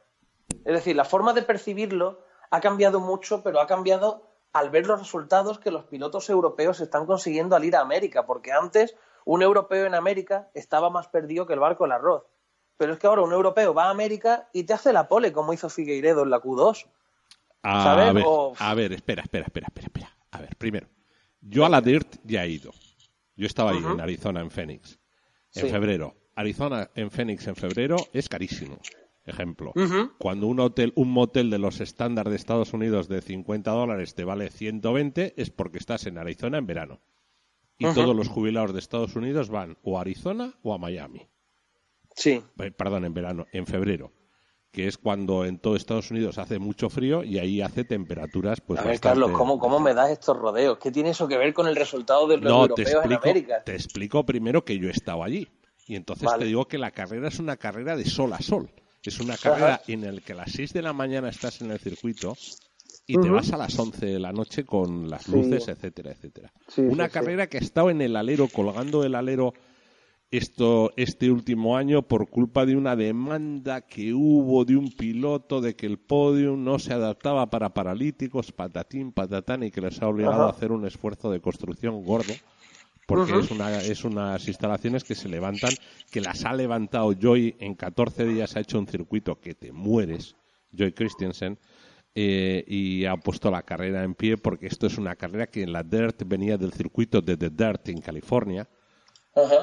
Es decir, la forma de percibirlo ha cambiado mucho, pero ha cambiado al ver los resultados que los pilotos europeos están consiguiendo al ir a América, porque antes un europeo en América estaba más perdido que el barco del arroz. Pero es que ahora un europeo va a América y te hace la pole, como hizo Figueiredo en la Q2. A ver, a ver, espera, espera, espera, espera, espera. A ver, primero, yo a la DIRT ya he ido. Yo estaba ahí en Arizona, en Phoenix, en febrero. Arizona en Phoenix en febrero es carísimo. Ejemplo, cuando un hotel, un motel de los estándares de Estados Unidos de 50 dólares te vale 120, es porque estás en Arizona en verano. Y todos los jubilados de Estados Unidos van o a Arizona o a Miami. Sí. Perdón, en verano, en febrero, que es cuando en todo Estados Unidos hace mucho frío y ahí hace temperaturas pues A ver, Carlos, ¿cómo, ¿cómo me das estos rodeos? ¿Qué tiene eso que ver con el resultado de los europeos en América? Te explico primero que yo he estado allí. Y entonces te digo que la carrera es una carrera de sol a sol. Es una carrera en la que a las 6 de la mañana estás en el circuito y te vas a las 11 de la noche con las luces, etcétera, etcétera. una carrera que ha estado en el alero, colgando el alero esto este último año por culpa de una demanda que hubo de un piloto de que el podio no se adaptaba para paralíticos, patatín, patatán, y que les ha obligado a hacer un esfuerzo de construcción gordo, porque es, una, es unas instalaciones que se levantan, que las ha levantado Joy en 14 días, ha hecho un circuito que te mueres, Joy Christensen, eh, y ha puesto la carrera en pie porque esto es una carrera que en la Dirt venía del circuito de The Dirt en California,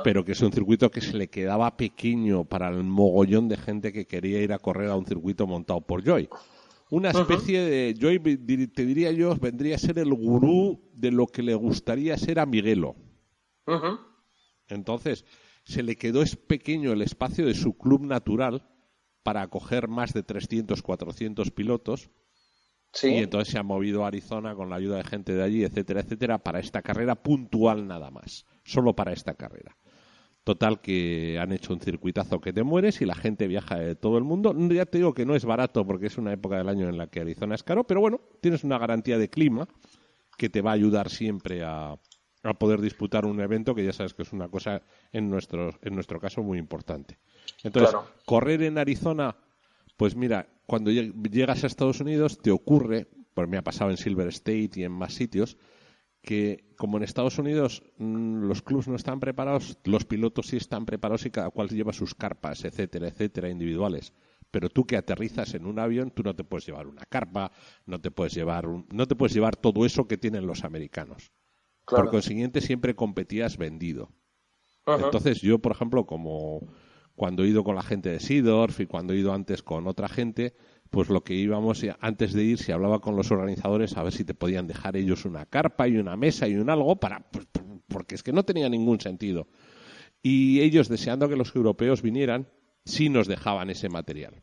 pero que es un circuito que se le quedaba pequeño para el mogollón de gente que quería ir a correr a un circuito montado por Joy. Una especie de, Joy, te diría yo, vendría a ser el gurú de lo que le gustaría ser a Miguelo. Entonces, se le quedó es pequeño el espacio de su club natural para acoger más de 300, 400 pilotos. Y entonces se ha movido a Arizona con la ayuda de gente de allí, etcétera, etcétera, para esta carrera puntual nada más solo para esta carrera. Total que han hecho un circuitazo que te mueres y la gente viaja de todo el mundo. Ya te digo que no es barato porque es una época del año en la que Arizona es caro, pero bueno, tienes una garantía de clima que te va a ayudar siempre a, poder disputar un evento que ya sabes que es una cosa en nuestro, en nuestro caso muy importante. Entonces, correr en Arizona, pues mira, cuando llegas a Estados Unidos te ocurre, pues me ha pasado en Silver State y en más sitios, que como en Estados Unidos mm, los clubs no están preparados, los pilotos sí están preparados y cada cual lleva sus carpas, etcétera, etcétera, individuales. Pero tú que aterrizas en un avión, tú no te puedes llevar una carpa, no te puedes llevar no te puedes llevar todo eso que tienen los americanos. Por consiguiente, siempre competías vendido. Entonces, yo, por ejemplo, como cuando he ido con la gente de Sidorf y cuando he ido antes con otra gente, pues lo que íbamos antes de ir se hablaba con los organizadores a ver si te podían dejar ellos una carpa y una mesa y un algo para pues, porque es que no tenía ningún sentido. Y ellos deseando que los europeos vinieran sí nos dejaban ese material.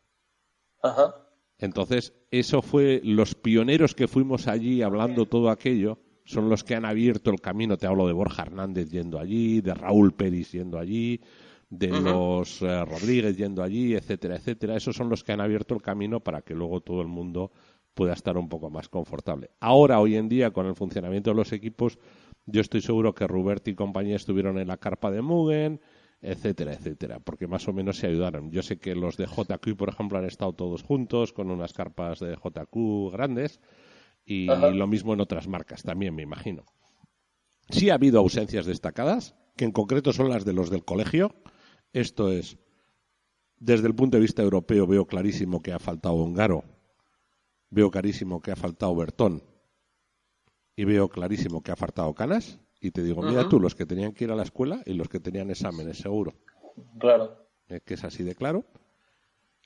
Ajá. entonces eso fue los pioneros que fuimos allí hablando todo aquello son los que han abierto el camino. Te hablo de Borja Hernández yendo allí de Raúl Pérez yendo allí de los eh, Rodríguez yendo allí, etcétera, etcétera. Esos son los que han abierto el camino para que luego todo el mundo pueda estar un poco más confortable. Ahora, hoy en día, con el funcionamiento de los equipos, yo estoy seguro que Rubert y compañía estuvieron en la carpa de Mugen, etcétera, etcétera, porque más o menos se ayudaron. Yo sé que los de JQ, por ejemplo, han estado todos juntos con unas carpas de JQ grandes y lo mismo en otras marcas también, me imagino. Sí ha habido ausencias destacadas, que en concreto son las de los del colegio, esto es, desde el punto de vista europeo veo clarísimo que ha faltado Ongaro, veo clarísimo que ha faltado Bertón y veo clarísimo que ha faltado Canas, y te digo, mira tú, los que tenían que ir a la escuela y los que tenían exámenes, seguro. Claro. Es que es así de claro.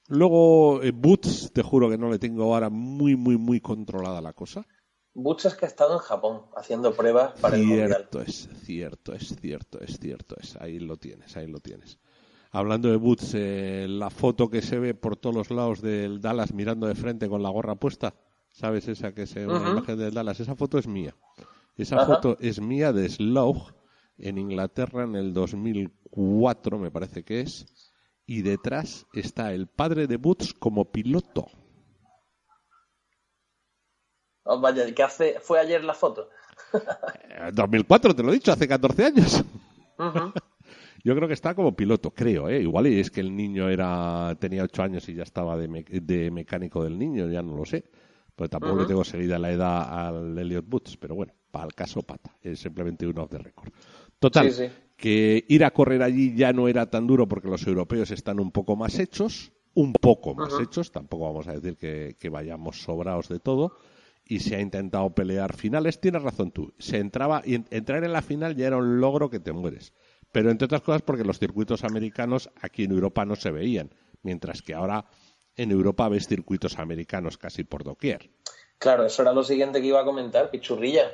Luego, eh, Boots, te juro que no le tengo ahora muy, muy, muy controlada la cosa. Butch es que ha estado en Japón haciendo pruebas para el Mundial. Cierto es, cierto es, cierto es, cierto es. Ahí lo tienes, ahí lo tienes. Hablando de Boots, eh, la foto que se ve por todos los lados del Dallas mirando de frente con la gorra puesta, ¿sabes esa que es una imagen del Dallas? Esa foto es mía. Esa foto es mía de Slough en Inglaterra en el 2004, me parece que es. Y detrás está el padre de Boots como piloto. Oh, vaya, ¿qué hace? ¿Fue ayer la foto? Eh, 2004, te lo he dicho, hace 14 años. Yo creo que está como piloto, creo, ¿eh? Igual y es que el niño era tenía ocho años y ya estaba de, me- de mecánico del niño, ya no lo sé. Pues tampoco le tengo seguida la edad al Elliot Boots, pero bueno, para el caso pata, es simplemente un off the record. Total, Sí, sí. que ir a correr allí ya no era tan duro porque los europeos están un poco más hechos, un poco más hechos, tampoco vamos a decir que, que vayamos sobrados de todo, y se ha intentado pelear finales. Tienes razón tú, se entraba, y en- entrar en la final ya era un logro que te mueres. Pero entre otras cosas porque los circuitos americanos aquí en Europa no se veían, mientras que ahora en Europa ves circuitos americanos casi por doquier. Claro, eso era lo siguiente que iba a comentar, pichurrilla.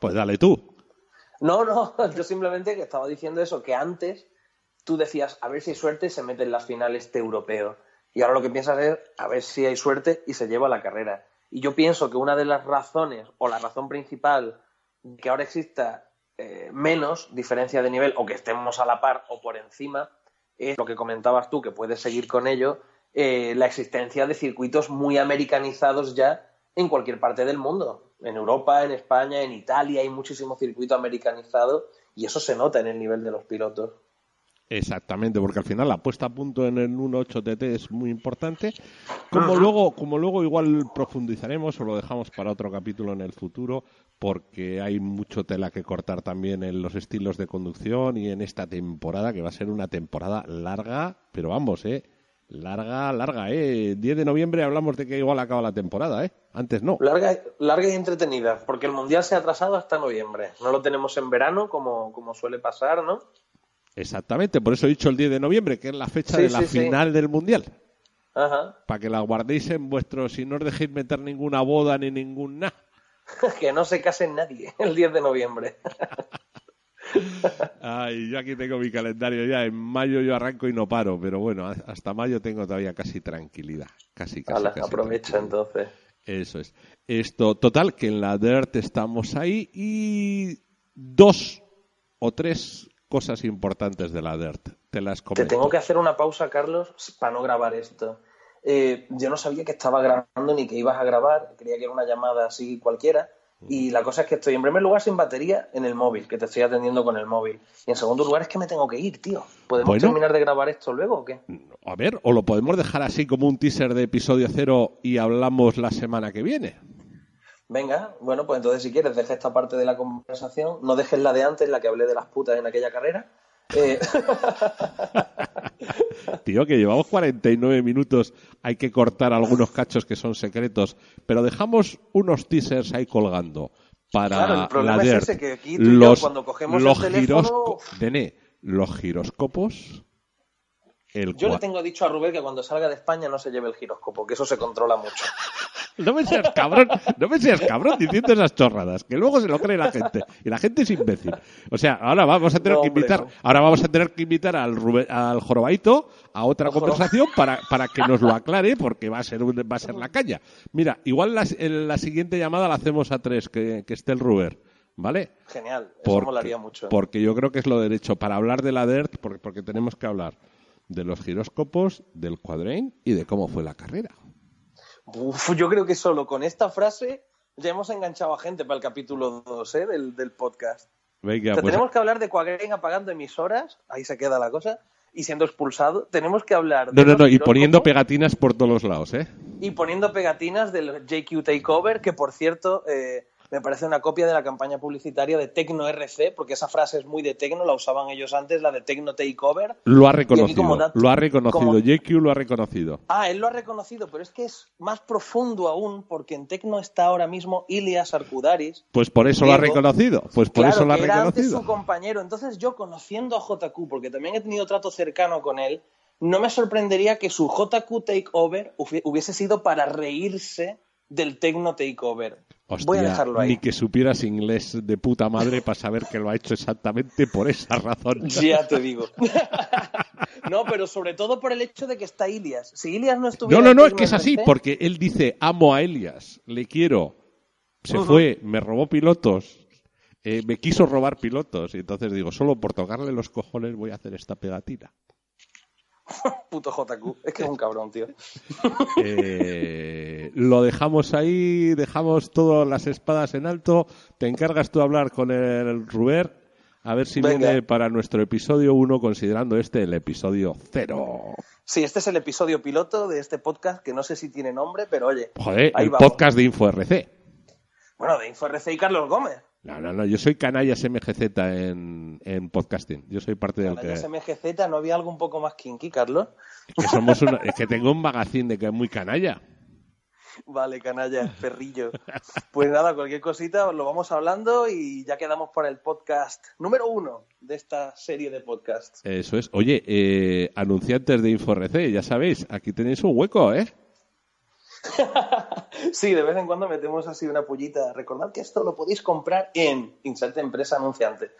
Pues dale tú. No, no, yo simplemente que estaba diciendo eso, que antes tú decías, a ver si hay suerte y se mete en la final este europeo. Y ahora lo que piensas es, a ver si hay suerte y se lleva la carrera. Y yo pienso que una de las razones, o la razón principal, que ahora exista eh, menos diferencia de nivel, o que estemos a la par o por encima, es lo que comentabas tú, que puedes seguir con ello, eh, la existencia de circuitos muy americanizados ya en cualquier parte del mundo. En Europa, en España, en Italia hay muchísimo circuito americanizado y eso se nota en el nivel de los pilotos. Exactamente, porque al final la puesta a punto en el 1.8 TT es muy importante. Como Ajá. luego, como luego igual profundizaremos o lo dejamos para otro capítulo en el futuro, porque hay mucho tela que cortar también en los estilos de conducción y en esta temporada, que va a ser una temporada larga, pero vamos, eh, larga, larga, eh. 10 de noviembre hablamos de que igual acaba la temporada, eh. Antes no. Larga, larga y entretenida, porque el Mundial se ha atrasado hasta noviembre. No lo tenemos en verano, como, como suele pasar, ¿no? Exactamente, por eso he dicho el 10 de noviembre, que es la fecha Sí, de la sí, sí. final del Mundial. Ajá. Para que la guardéis en vuestro, si no os dejéis meter ninguna boda ni ningún nada. que no se case nadie el 10 de noviembre. Ay, yo aquí tengo mi calendario ya. En mayo yo arranco y no paro, pero bueno, hasta mayo tengo todavía casi tranquilidad. Casi, casi. Ala, casi aprovecha entonces. Eso es. Esto, total, que en la DERT estamos ahí y dos o tres cosas importantes de la DERT. Te las Te comento. tengo que hacer una pausa, Carlos, para no grabar esto. Eh, yo no sabía que estaba grabando ni que ibas a grabar, creía que era una llamada así cualquiera. Y la cosa es que estoy en primer lugar sin batería en el móvil, que te estoy atendiendo con el móvil. Y en segundo lugar es que me tengo que ir, tío. ¿Podemos Bueno. terminar de grabar esto luego o qué? A ver, o lo podemos dejar así como un teaser de episodio cero y hablamos la semana que viene. Venga, bueno, pues entonces si quieres, deja esta parte de la conversación. No dejes la de antes, la que hablé de las putas en aquella carrera. Eh, Tío, que llevamos 49 minutos, hay que cortar algunos cachos que son secretos, pero dejamos unos teasers ahí colgando para Claro, el problema la es ese, que aquí tú y yo, cuando cogemos el los teléfono- Nene, los giroscopos, el yo le tengo dicho a Rubén que cuando salga de España no se lleve el giróscopo, que eso se controla mucho. No me seas cabrón, no me seas cabrón diciendo esas chorradas, que luego se lo cree la gente. Y la gente es imbécil. O sea, ahora vamos a tener No, que hombre, invitar, no. ahora vamos a tener que invitar al, Rube- al jorobaito a otra conversación para, para que nos lo aclare, porque va a ser un- va a ser la caña. Mira, igual la siguiente llamada la hacemos a tres, que, que esté el Ruber, ¿vale? Genial, eso Porque, molaría mucho. porque yo creo que es lo derecho para hablar de la DERT, porque, porque tenemos que hablar de los giróscopos, del cuadrain y de cómo fue la carrera. Uf, yo creo que solo con esta frase ya hemos enganchado a gente para el capítulo 2 ¿eh? del, del podcast. Venga, O sea, pues, tenemos que hablar de Quagrain apagando emisoras, ahí se queda la cosa, y siendo expulsado. Tenemos que hablar de No, no, no, y poniendo pegatinas por todos lados, ¿eh? y poniendo pegatinas del JQ Takeover, que por cierto, eh, me parece una copia de la campaña publicitaria de Tecno RC, porque esa frase es muy de Tecno, la usaban ellos antes, la de Tecno Takeover. Lo ha reconocido, lo ha reconocido, JQ lo ha reconocido. Ah, él lo ha reconocido, pero es que es más profundo aún, porque en Tecno está ahora mismo Ilias Arcudaris. Pues por eso lo ha reconocido, pues por eso lo ha que era Antes su compañero. Entonces yo, conociendo a JQ, porque también he tenido trato cercano con él, no me sorprendería que su JQ Takeover hubiese sido para reírse del Tecno Takeover. Voy a dejarlo ahí. Ni que supieras inglés de puta madre para saber que lo ha hecho exactamente por esa razón. Ya te digo. no, pero sobre todo por el hecho de que está Ilias. Si Ilias no estuviera. No, no, no, es que es así, porque él dice: amo a Elias, le quiero. Se fue, me robó pilotos, eh, me quiso robar pilotos. Y entonces digo: solo por tocarle los cojones voy a hacer esta pegatina. Puto JQ, es que es un cabrón, tío. Eh, lo dejamos ahí, dejamos todas las espadas en alto. Te encargas tú a hablar con el Ruber, a ver si viene para nuestro episodio 1, considerando este el episodio 0. Sí, este es el episodio piloto de este podcast, que no sé si tiene nombre, pero oye. Joder, el podcast de InfoRC. Bueno, de InfoRC y Carlos Gómez. No, no, no, yo soy Canallas MGZ en, en podcasting. Yo soy parte del que... MGZ, ¿no había algo un poco más kinky, Carlos? Es que, somos es que tengo un magazine de que es muy canalla. Vale, canalla, perrillo. Pues nada, cualquier cosita lo vamos hablando y ya quedamos para el podcast número uno de esta serie de podcasts. Eso es. Oye, eh, anunciantes de InfoRC, ya sabéis, aquí tenéis un hueco, ¿eh? sí, de vez en cuando metemos así una pullita. Recordad que esto lo podéis comprar en Inserte Empresa Anunciante.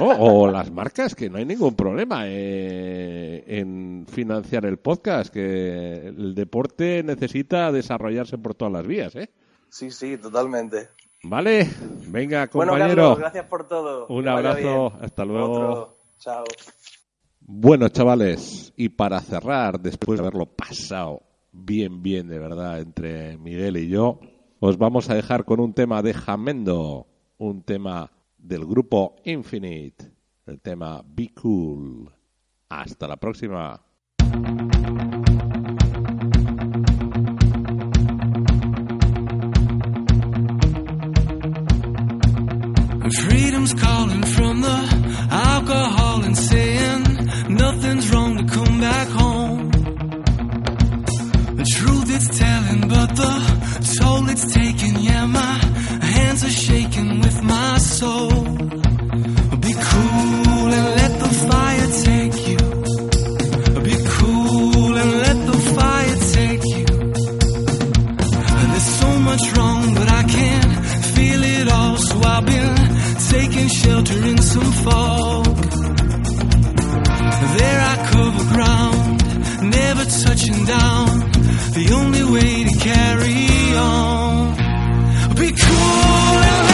o las marcas, que no hay ningún problema eh, en financiar el podcast, que el deporte necesita desarrollarse por todas las vías, ¿eh? Sí, sí, totalmente. Vale, venga, compañero. Bueno, Carlos, gracias por todo. Un abrazo, hasta luego. Chao. Bueno, chavales, y para cerrar, después de haberlo pasado bien, bien, de verdad, entre Miguel y yo. Os vamos a dejar con un tema de Jamendo, un tema del grupo Infinite, el tema Be Cool. Hasta la próxima. From the alcohol and but the toll it's taking. Yeah, my hands are shaking with my soul. Be cool and let the fire take you. Be cool and let the fire take you. There's so much wrong, but I can't feel it all. So I've been taking shelter in some fog. There I cover ground, never touching down the only way to carry on. Be cool